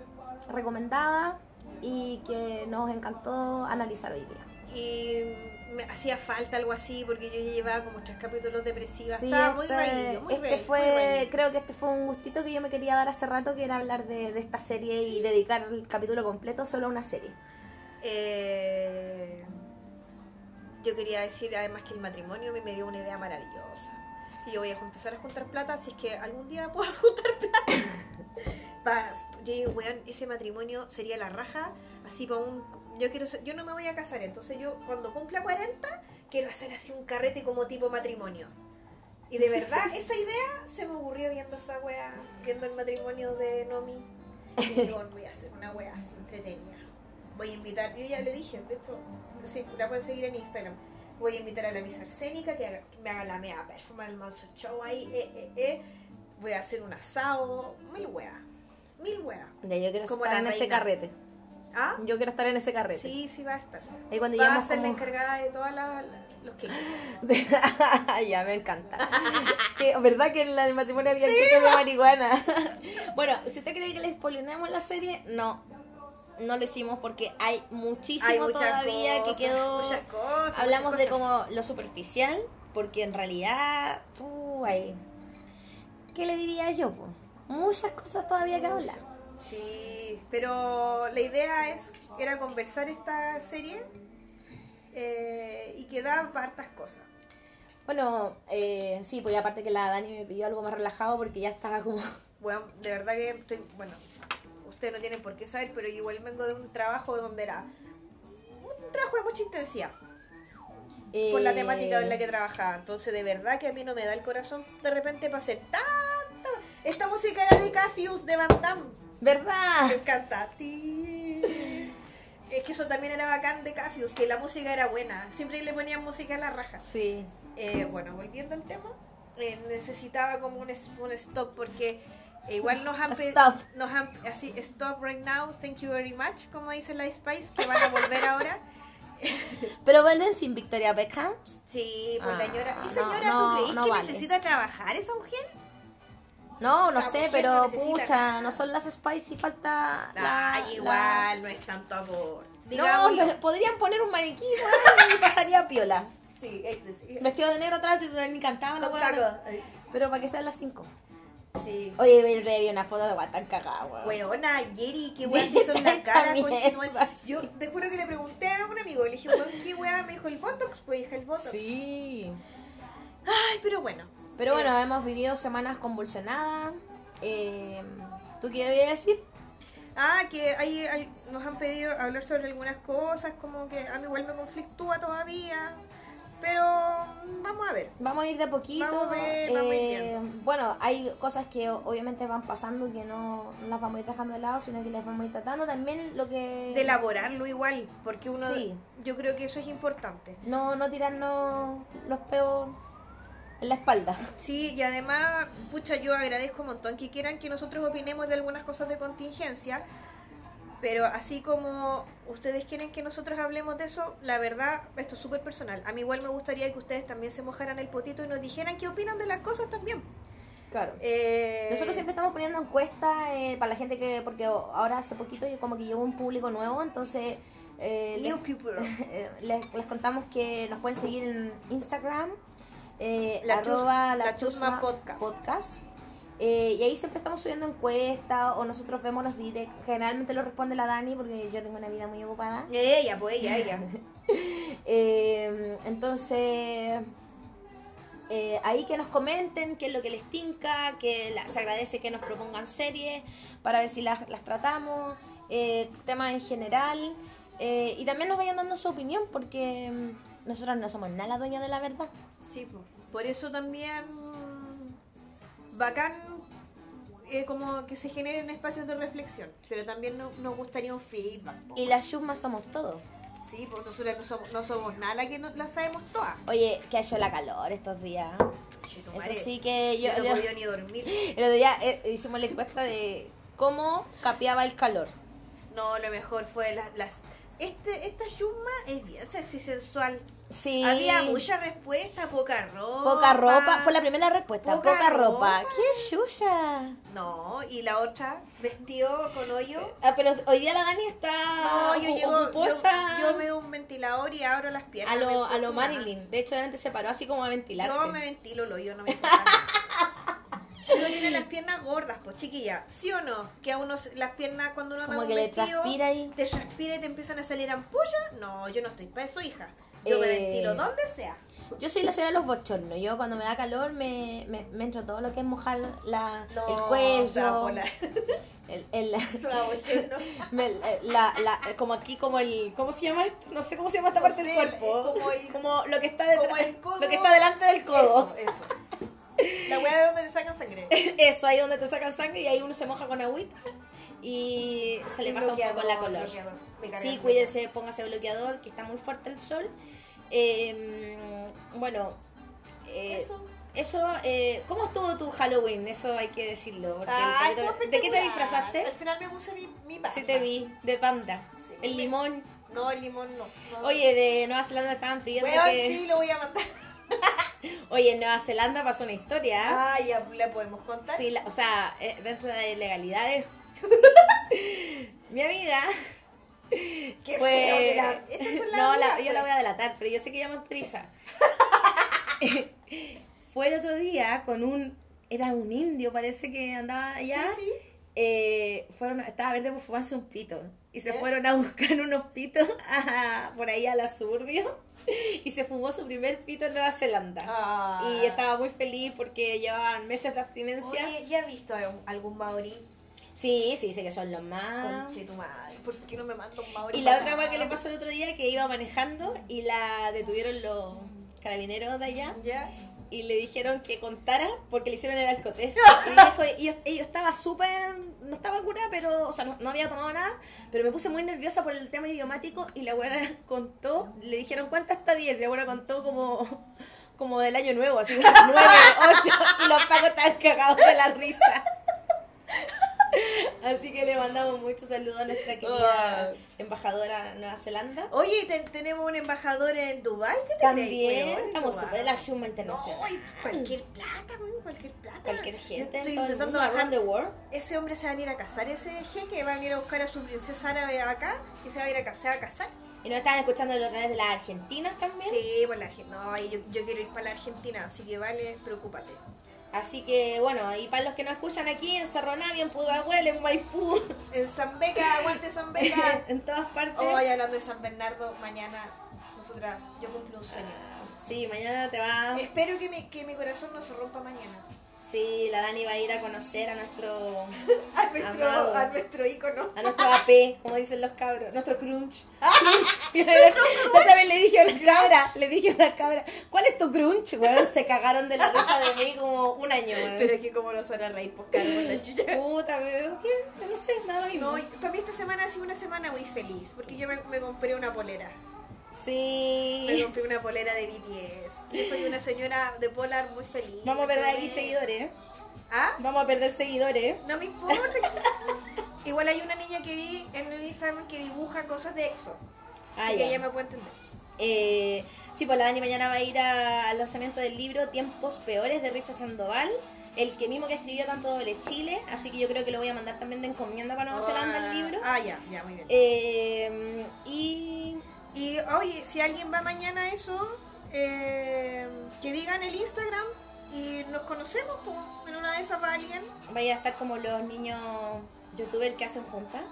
recomendada y que nos encantó analizar hoy día. Y me hacía falta algo así porque yo ya llevaba como tres capítulos depresivos. Sí, Estaba muy este, muy este raído, muy fue, raído. creo que este fue un gustito que yo me quería dar hace rato, que era hablar de, de esta serie y dedicar el capítulo completo solo a una serie. Eh, yo quería decir además que el matrimonio me dio una idea maravillosa. Que yo voy a empezar a juntar plata si es que algún día puedo juntar plata. Yo digo, weón, ese matrimonio sería la raja, así para un... Yo, quiero ser- yo no me voy a casar, entonces yo cuando cumpla 40 quiero hacer así un carrete como tipo matrimonio. Y de verdad, esa idea se me ocurrió viendo esa wea, viendo el matrimonio de Nomi. Y digo, voy a hacer una wea así entretenida. Voy a invitar, yo ya le dije, de hecho, sí, la pueden seguir en Instagram. Voy a invitar a la Miss Arsénica que, haga- me haga la mea performance, el manso show ahí, eh, eh, eh. Voy a hacer un asado, mil weas, mil weas. Ya, yo quiero Como estar en ese reina. carrete. ¿Ah? Yo quiero estar en ese carrete. Sí, sí va a estar. Y cuando va a ser la encargada de todos los que ya, me encanta. que, ¿Verdad que en la- el matrimonio había que de marihuana? bueno, si usted cree que le spoileamos la serie, no. No lo hicimos porque hay muchísimo Hay todavía cosas, que quedó. muchas cosas, Hablamos muchas de como lo superficial, porque en realidad tú hay. ¿Qué le diría yo? po? Muchas cosas todavía que hablar. Sí, pero la idea es era conversar esta serie eh, y que da para hartas cosas. Bueno, eh, sí, pues aparte que la Dani me pidió algo más relajado porque ya estaba como. Bueno, de verdad que estoy, bueno, ustedes no tienen por qué saber, pero yo igual vengo de un trabajo donde era un trabajo de mucha intensidad por la eh, temática en la que trabajaba. Entonces, de verdad que a mí no me da el corazón de repente para hacer tanto. Esta música era de Cassius de Van Damme. ¿Verdad? Me encanta. Es que eso también era bacán de Cafius, que la música era buena. Siempre le ponían música a la raja. Sí. Eh, bueno, volviendo al tema, eh, necesitaba como un, stop porque E igual nos han pedido. Stop. Nos han, así, stop right now, thank you very much, como dice la Spice, que van a volver ahora. Pero venden sin Victoria Beckham. Sí, pues la Ah, señora. ¿Y señora, no, tú crees no que vale. necesita trabajar esa mujer? No, no sé, pero pucha, no son las Spicy, falta la... Ay, la- igual, no es tanto amor. No, podrían poner un maniquí y pasaría piola. Sí, es decir, Vestido de negro atrás y ni cantaba la. Ay, Pero para que sean las 5. Sí. Oye, el rey vi una foto de guatán cagada, weón. Weona, Jerry, qué weá se hizo en la cara, Yo te juro que le pregunté a un amigo, le dije, weón, ¿qué weá? Me dijo el Botox, pues hija, el Botox. Sí. Ay, pero bueno. Pero bueno, Eh, hemos vivido semanas convulsionadas. Eh, ¿Tú qué debías decir? Ah, que ahí hay- nos han pedido hablar sobre algunas cosas, como que a mí igual me conflictúa todavía. Pero vamos a ver. Vamos a ir de a poquito. Vamos a ver, vamos a ir Eh, bueno, hay cosas que obviamente van pasando y que no, no las vamos a ir dejando de lado, sino que las vamos a ir tratando. También lo que... De elaborarlo igual, porque uno. Sí. Yo creo que eso es importante. No, no tirarnos los peos en la espalda. Sí, y además, pucha, yo agradezco un montón que quieran que nosotros opinemos de algunas cosas de contingencia, pero así como ustedes quieren que nosotros hablemos de eso, la verdad, esto es súper personal. A mí igual me gustaría que ustedes también se mojaran el potito y nos dijeran qué opinan de las cosas también. Claro. Eh, Nosotros siempre estamos poniendo encuestas eh, para la gente que, porque ahora hace poquito yo como que llegó un público nuevo, entonces eh, les, New people. eh, les, les contamos que nos pueden seguir en Instagram, eh, La arroba Chus- la La Chusma chusma Podcast. Eh, y ahí siempre estamos subiendo encuestas o nosotros vemos los directos. Generalmente lo responde la Dani porque yo tengo una vida muy ocupada. Ella, pues ella, ella. Eh, entonces, eh, ahí que nos comenten qué es lo que les tinca, que la- se agradece que nos propongan series para ver si las, las tratamos, eh, temas en general, eh, y también nos vayan dando su opinión porque mm, nosotros no somos nada dueñas de la verdad. Sí, pues. por eso también bacán eh, como que se generen espacios de reflexión, pero también no- nos gustaría un feedback. Y las chusmas somos todos. Sí, pues nosotros no somos, no somos nada la que no, la sabemos todas. Oye, que ha hecho la calor estos días. Chetumare, Eso sí que yo, yo no he podido ni dormir. el otro día eh, hicimos la encuesta de cómo capeaba el calor. No, lo mejor fue las... las este, esta yuma es bien sexy sensual. Sí. Había mucha respuesta, poca ropa. Poca ropa, fue la primera respuesta. Poca Poca, ropa. ropa. ¡Qué chucha! No, y la otra, vestido con hoyo. Ah, pero hoy día la Dani está No, yo llego, yo, veo un ventilador y abro las piernas. a lo, a lo Marilyn. De hecho, antes se paró así como a ventilarse. Yo me ventilo el hoyo, no me uno tiene las piernas gordas, pues chiquilla, ¿sí o no? Que a uno las piernas cuando uno anda le vestido, transpira ahí. te transpira y te empiezan a salir ampollas. No, yo no estoy para eso, hija. Yo me Eh, ventilo donde sea. Yo soy la señora de los bochornos. Yo cuando me da calor me, me, me entro todo lo que es mojar la, No, el cuello. El, el- me- la, la, como aquí, como el. ¿Cómo se llama esto? No sé cómo se llama esta No parte sé, del cuerpo. como el- Como lo que está detrás. Lo que está delante del codo. Eso, eso. La weá de donde le sacan sangre. Eso, ahí donde te sacan sangre y ahí uno se moja con agüita y se le pasa un poco la color. Me Sí, el cuídese, póngase bloqueador, que está muy fuerte el sol. Eh, bueno, eh, Eso. eso, eh, ¿cómo estuvo tu Halloween? Eso hay que decirlo. porque el estuvo poquito- ¿De qué te disfrazaste? Al final me puse mi, mi panda. Sí te vi, de panda. Sí. El limón. No, el limón no. no. Oye, de Nueva Zelanda estaban pidiendo Weón, que... sí, lo voy a mandar. Oye, en Nueva Zelanda pasó una historia. Ah, ya le podemos contar. Sí, la- o sea, eh, dentro de legalidades. Mi amiga Qué fue. feo que la- Estas son las no, la- yo la pues. voy a delatar, pero yo sé que ella me autoriza. fue el otro día con un. Era un indio, parece que andaba allá. Sí, sí. Eh, fueron, estaba verde por fumarse un pito. Y se fueron a buscar unos pitos a- por ahí a la suburbio. Y se fumó su primer pito en Nueva Zelanda. Ah. Y estaba muy feliz porque llevaban meses de abstinencia. Oye, ¿ya has visto algún maorí? Sí, sí, sé que son los más. Conche tu madre, ¿por qué no me manda un maorí? Y la otra cosa que le pasó el otro día que iba manejando y la detuvieron los carabineros de allá ¿Ya? y le dijeron que contara porque le hicieron el alcotés. Y dijo, y yo, yo estaba súper, no estaba curada, pero, o sea, no, no había tomado nada, pero me puse muy nerviosa por el tema idiomático y la buena contó, le dijeron cuánta hasta 10 y la buena contó como, como del año nuevo, así 9, 8 y los pagos estaban cagados de la risa. Así que le mandamos muchos saludos a nuestra querida embajadora Nueva Zelanda. Oye, te- tenemos un embajador en Dubai ¿qué te También crees, estamos Dubái. súper la Shuma No, Internacional. y cualquier plata, cualquier plata. Cualquier Yo gente estoy en todo el intentando bajar. the world. Ese hombre se va a venir a casar, ese jeque va a venir a buscar a su princesa árabe acá y se va a ir a casar. A casar. Y nos están escuchando los canales de las Argentinas también. Sí, pues la. No, yo, yo quiero ir para la Argentina, así que vale, preocúpate. Así que bueno, y para los que nos escuchan aquí en Cerro Navia, en Pudahuel, en Maipú, En San Beca, aguante San Beca. en todas partes. Hoy hablando de San Bernardo, mañana nosotras, yo cumplo un sueño. Sí, mañana te va. Espero que mi, que mi corazón no se rompa mañana. Sí, la Dani va a ir a conocer a nuestro A nuestro, Amado. a nuestro ícono. a nuestro AP, como dicen los cabros, nuestro crunch. La otra vez le dije a una cabra, le dije a una cabra, ¿cuál es tu crunch? Weón, se cagaron de la risa de mí como un año. Pero es que como no son a reír, pues caro con la chucha. Puta, weón, ¿qué? No sé, nada mismo. No, para mí esta semana ha sido una semana muy feliz, porque yo me, me compré una polera. Me Sí. compré una polera de BTS. Yo soy una señora de polar muy feliz. Vamos a perder aquí seguidores. ¿Ah? Vamos a perder seguidores. No me importa. Igual hay una niña que vi en el Instagram que dibuja cosas de EXO. Ah, así ya. que ella me puede entender. Eh, sí, pues la Dani mañana va a ir al lanzamiento del libro Tiempos Peores de Richard Sandoval, el que mismo que escribió tanto Doble Chile, así que yo creo que lo voy a mandar también de encomienda para Nueva Zelanda el libro. Ah, ya, ya, muy bien. Eh, y Y oye, si alguien va mañana a eso, eh, que digan el Instagram y nos conocemos, pues, en una de esas va alguien. vaya a estar como los niños youtubers que hacen juntas.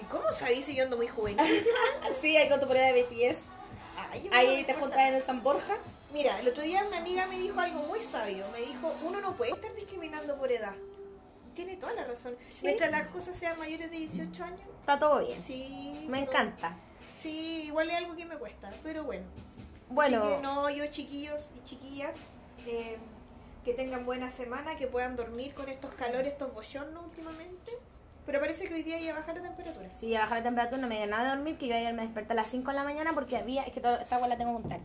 ¿Y cómo sabéis si yo ando muy juvenil? Sí, hay con tu polera de BTS. Ay, Ahí te juntas en el San Borja. Mira, el otro día una amiga me dijo algo muy sabio. Me dijo, uno no puede estar discriminando por edad. Tiene toda la razón. Sí. Mientras las cosas sean mayores de 18 años, Está todo bien. sí. Me no- encanta. Sí, igual es algo que me cuesta, pero bueno. Bueno, Así que no, yo chiquillos y chiquillas, eh, que tengan buena semana, que puedan dormir con estos calores, estos bochornos últimamente. Pero parece que hoy día iba a bajar la temperatura. Sí, a bajar la temperatura, no me dio nada de dormir, que yo ayer me desperté a las 5 de la mañana porque había, es que todo, esta agua la tengo que contar.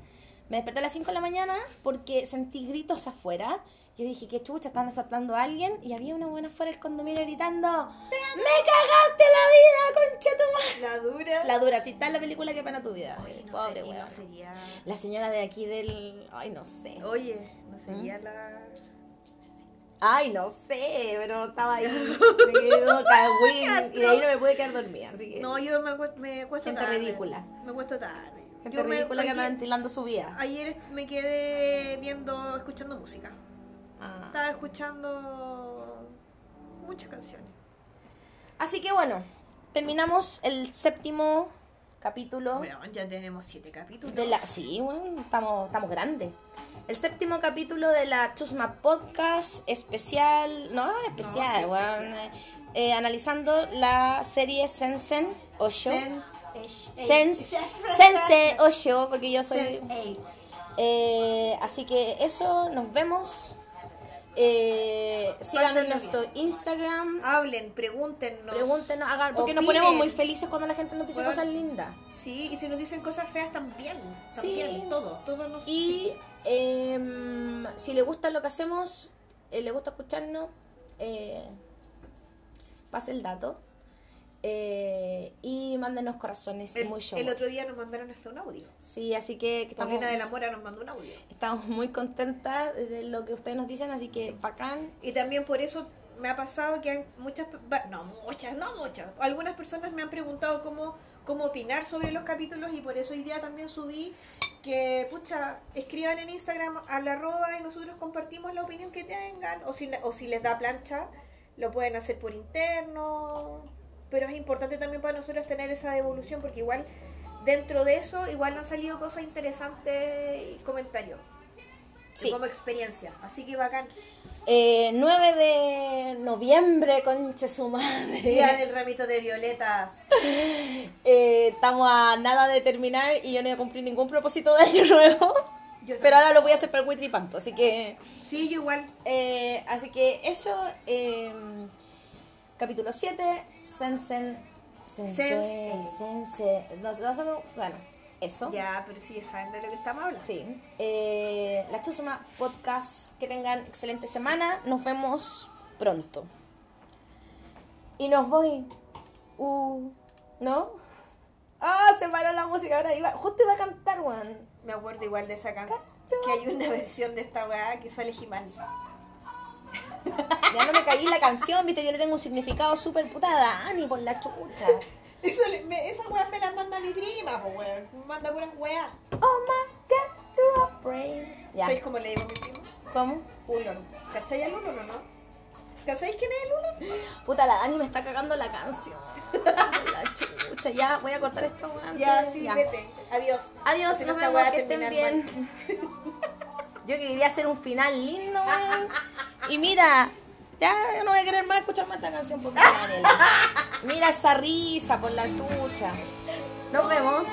Me desperté a las 5 de la mañana porque sentí gritos afuera. Yo dije, qué chucha, están asaltando a alguien. Y había una buena afuera del condominio gritando, ¡Me cagaste la vida, concha tu madre! La dura. La dura, si está en la película, qué pena tu vida. Oye, no, Pobre no weón. sería. La señora de aquí del... Ay, no sé. Oye, no sería ¿Mm? la. Ay, no sé, pero estaba ahí. me quedó cagüín, y de ahí no me pude quedar dormida. Así que... No, yo me, me acuesto Gente tarde. ridícula. Me acuesto tarde. Gente Yo me- ridícula que anda ventilando su vida. ayer me quedé viendo, escuchando música. Ah. Estaba escuchando muchas canciones. Así que bueno, terminamos el séptimo capítulo Bueno, ya tenemos siete capítulos. de la... Sí, bueno, estamos, estamos grandes. El séptimo capítulo de la Chusma Podcast especial... No, especial, qué weón. especial. Eh, analizando la serie Sensen Osho. Sense. Sense, Sense Osho, porque yo soy... Eh, así que eso, nos vemos. Eh, síganos en nuestro Instagram. Hablen, pregúntenos. Pregúntenos, hagan, porque nos ponemos muy felices cuando la gente nos dice Bueno. cosas lindas. Sí, y si nos dicen cosas feas también. Sí. También, todo. Todo nos. Y em, si le gusta lo que hacemos, eh, le gusta escucharnos, eh, pase el dato. Eh, y mándenos corazones el, muy show. el otro día nos mandaron hasta un audio. Sí, así que, que estamos, de la Mora nos mandó un audio. estamos muy contentas de lo que ustedes nos dicen, así que bacán. Y también por eso me ha pasado que hay muchas, no muchas, no muchas, algunas personas me han preguntado cómo, cómo opinar sobre los capítulos y por eso hoy día también subí que, pucha, escriban en Instagram a la arroba y nosotros compartimos la opinión que tengan o si, o si les da plancha, lo pueden hacer por interno, pero es importante también para nosotros tener esa devolución porque igual dentro de eso igual han salido cosas interesantes y comentarios. Sí. Como experiencia, así que bacán. Eh, 9 de noviembre, conche su madre. Día del ramito de violetas. Eh, estamos a nada de terminar y yo no voy a cumplir ningún propósito de año nuevo. Yo Pero ahora lo voy a hacer para el Witripanto, así que. Sí, yo igual. eh, así que eso. Capítulo 7. Sensen. Sense. Sense. Sense. No, no, no, bueno, eso. Ya, pero sí, saben de lo que estamos hablando. Sí. Eh, la Chusma Podcast. Que tengan excelente semana. Nos vemos pronto. y nos voy. Uh, ¿no? Ah, se paró la música, ahora iba, justo iba a cantar, weón. Me acuerdo igual de esa canción. Que hay una versión de esta weá que sale Jimán. Ya no me caí la canción, viste, yo le tengo un significado súper putada, Ani, por la chucha. Eso, le- me- esa weá me la manda mi prima, pues weón. Me manda puras weá. Oh my god, to a brain. Ya, ¿Sabéis cómo le digo a mi prima? ¿cómo? Ulon. ¿Cachai al Ulon o no? ¿Cacháis quién es el Ulon? Puta, la Dani me está cagando la canción. La chucha, ya voy a cortar esto, weón. Ya, sí, vete. Adiós. Adiós, Si nos esta vemos, weá que estén bien. Yo quería hacer un final lindo, weón. Y mira, ya no voy a querer más escuchar más esta canción porque Mira esa risa por la chucha. Nos vemos.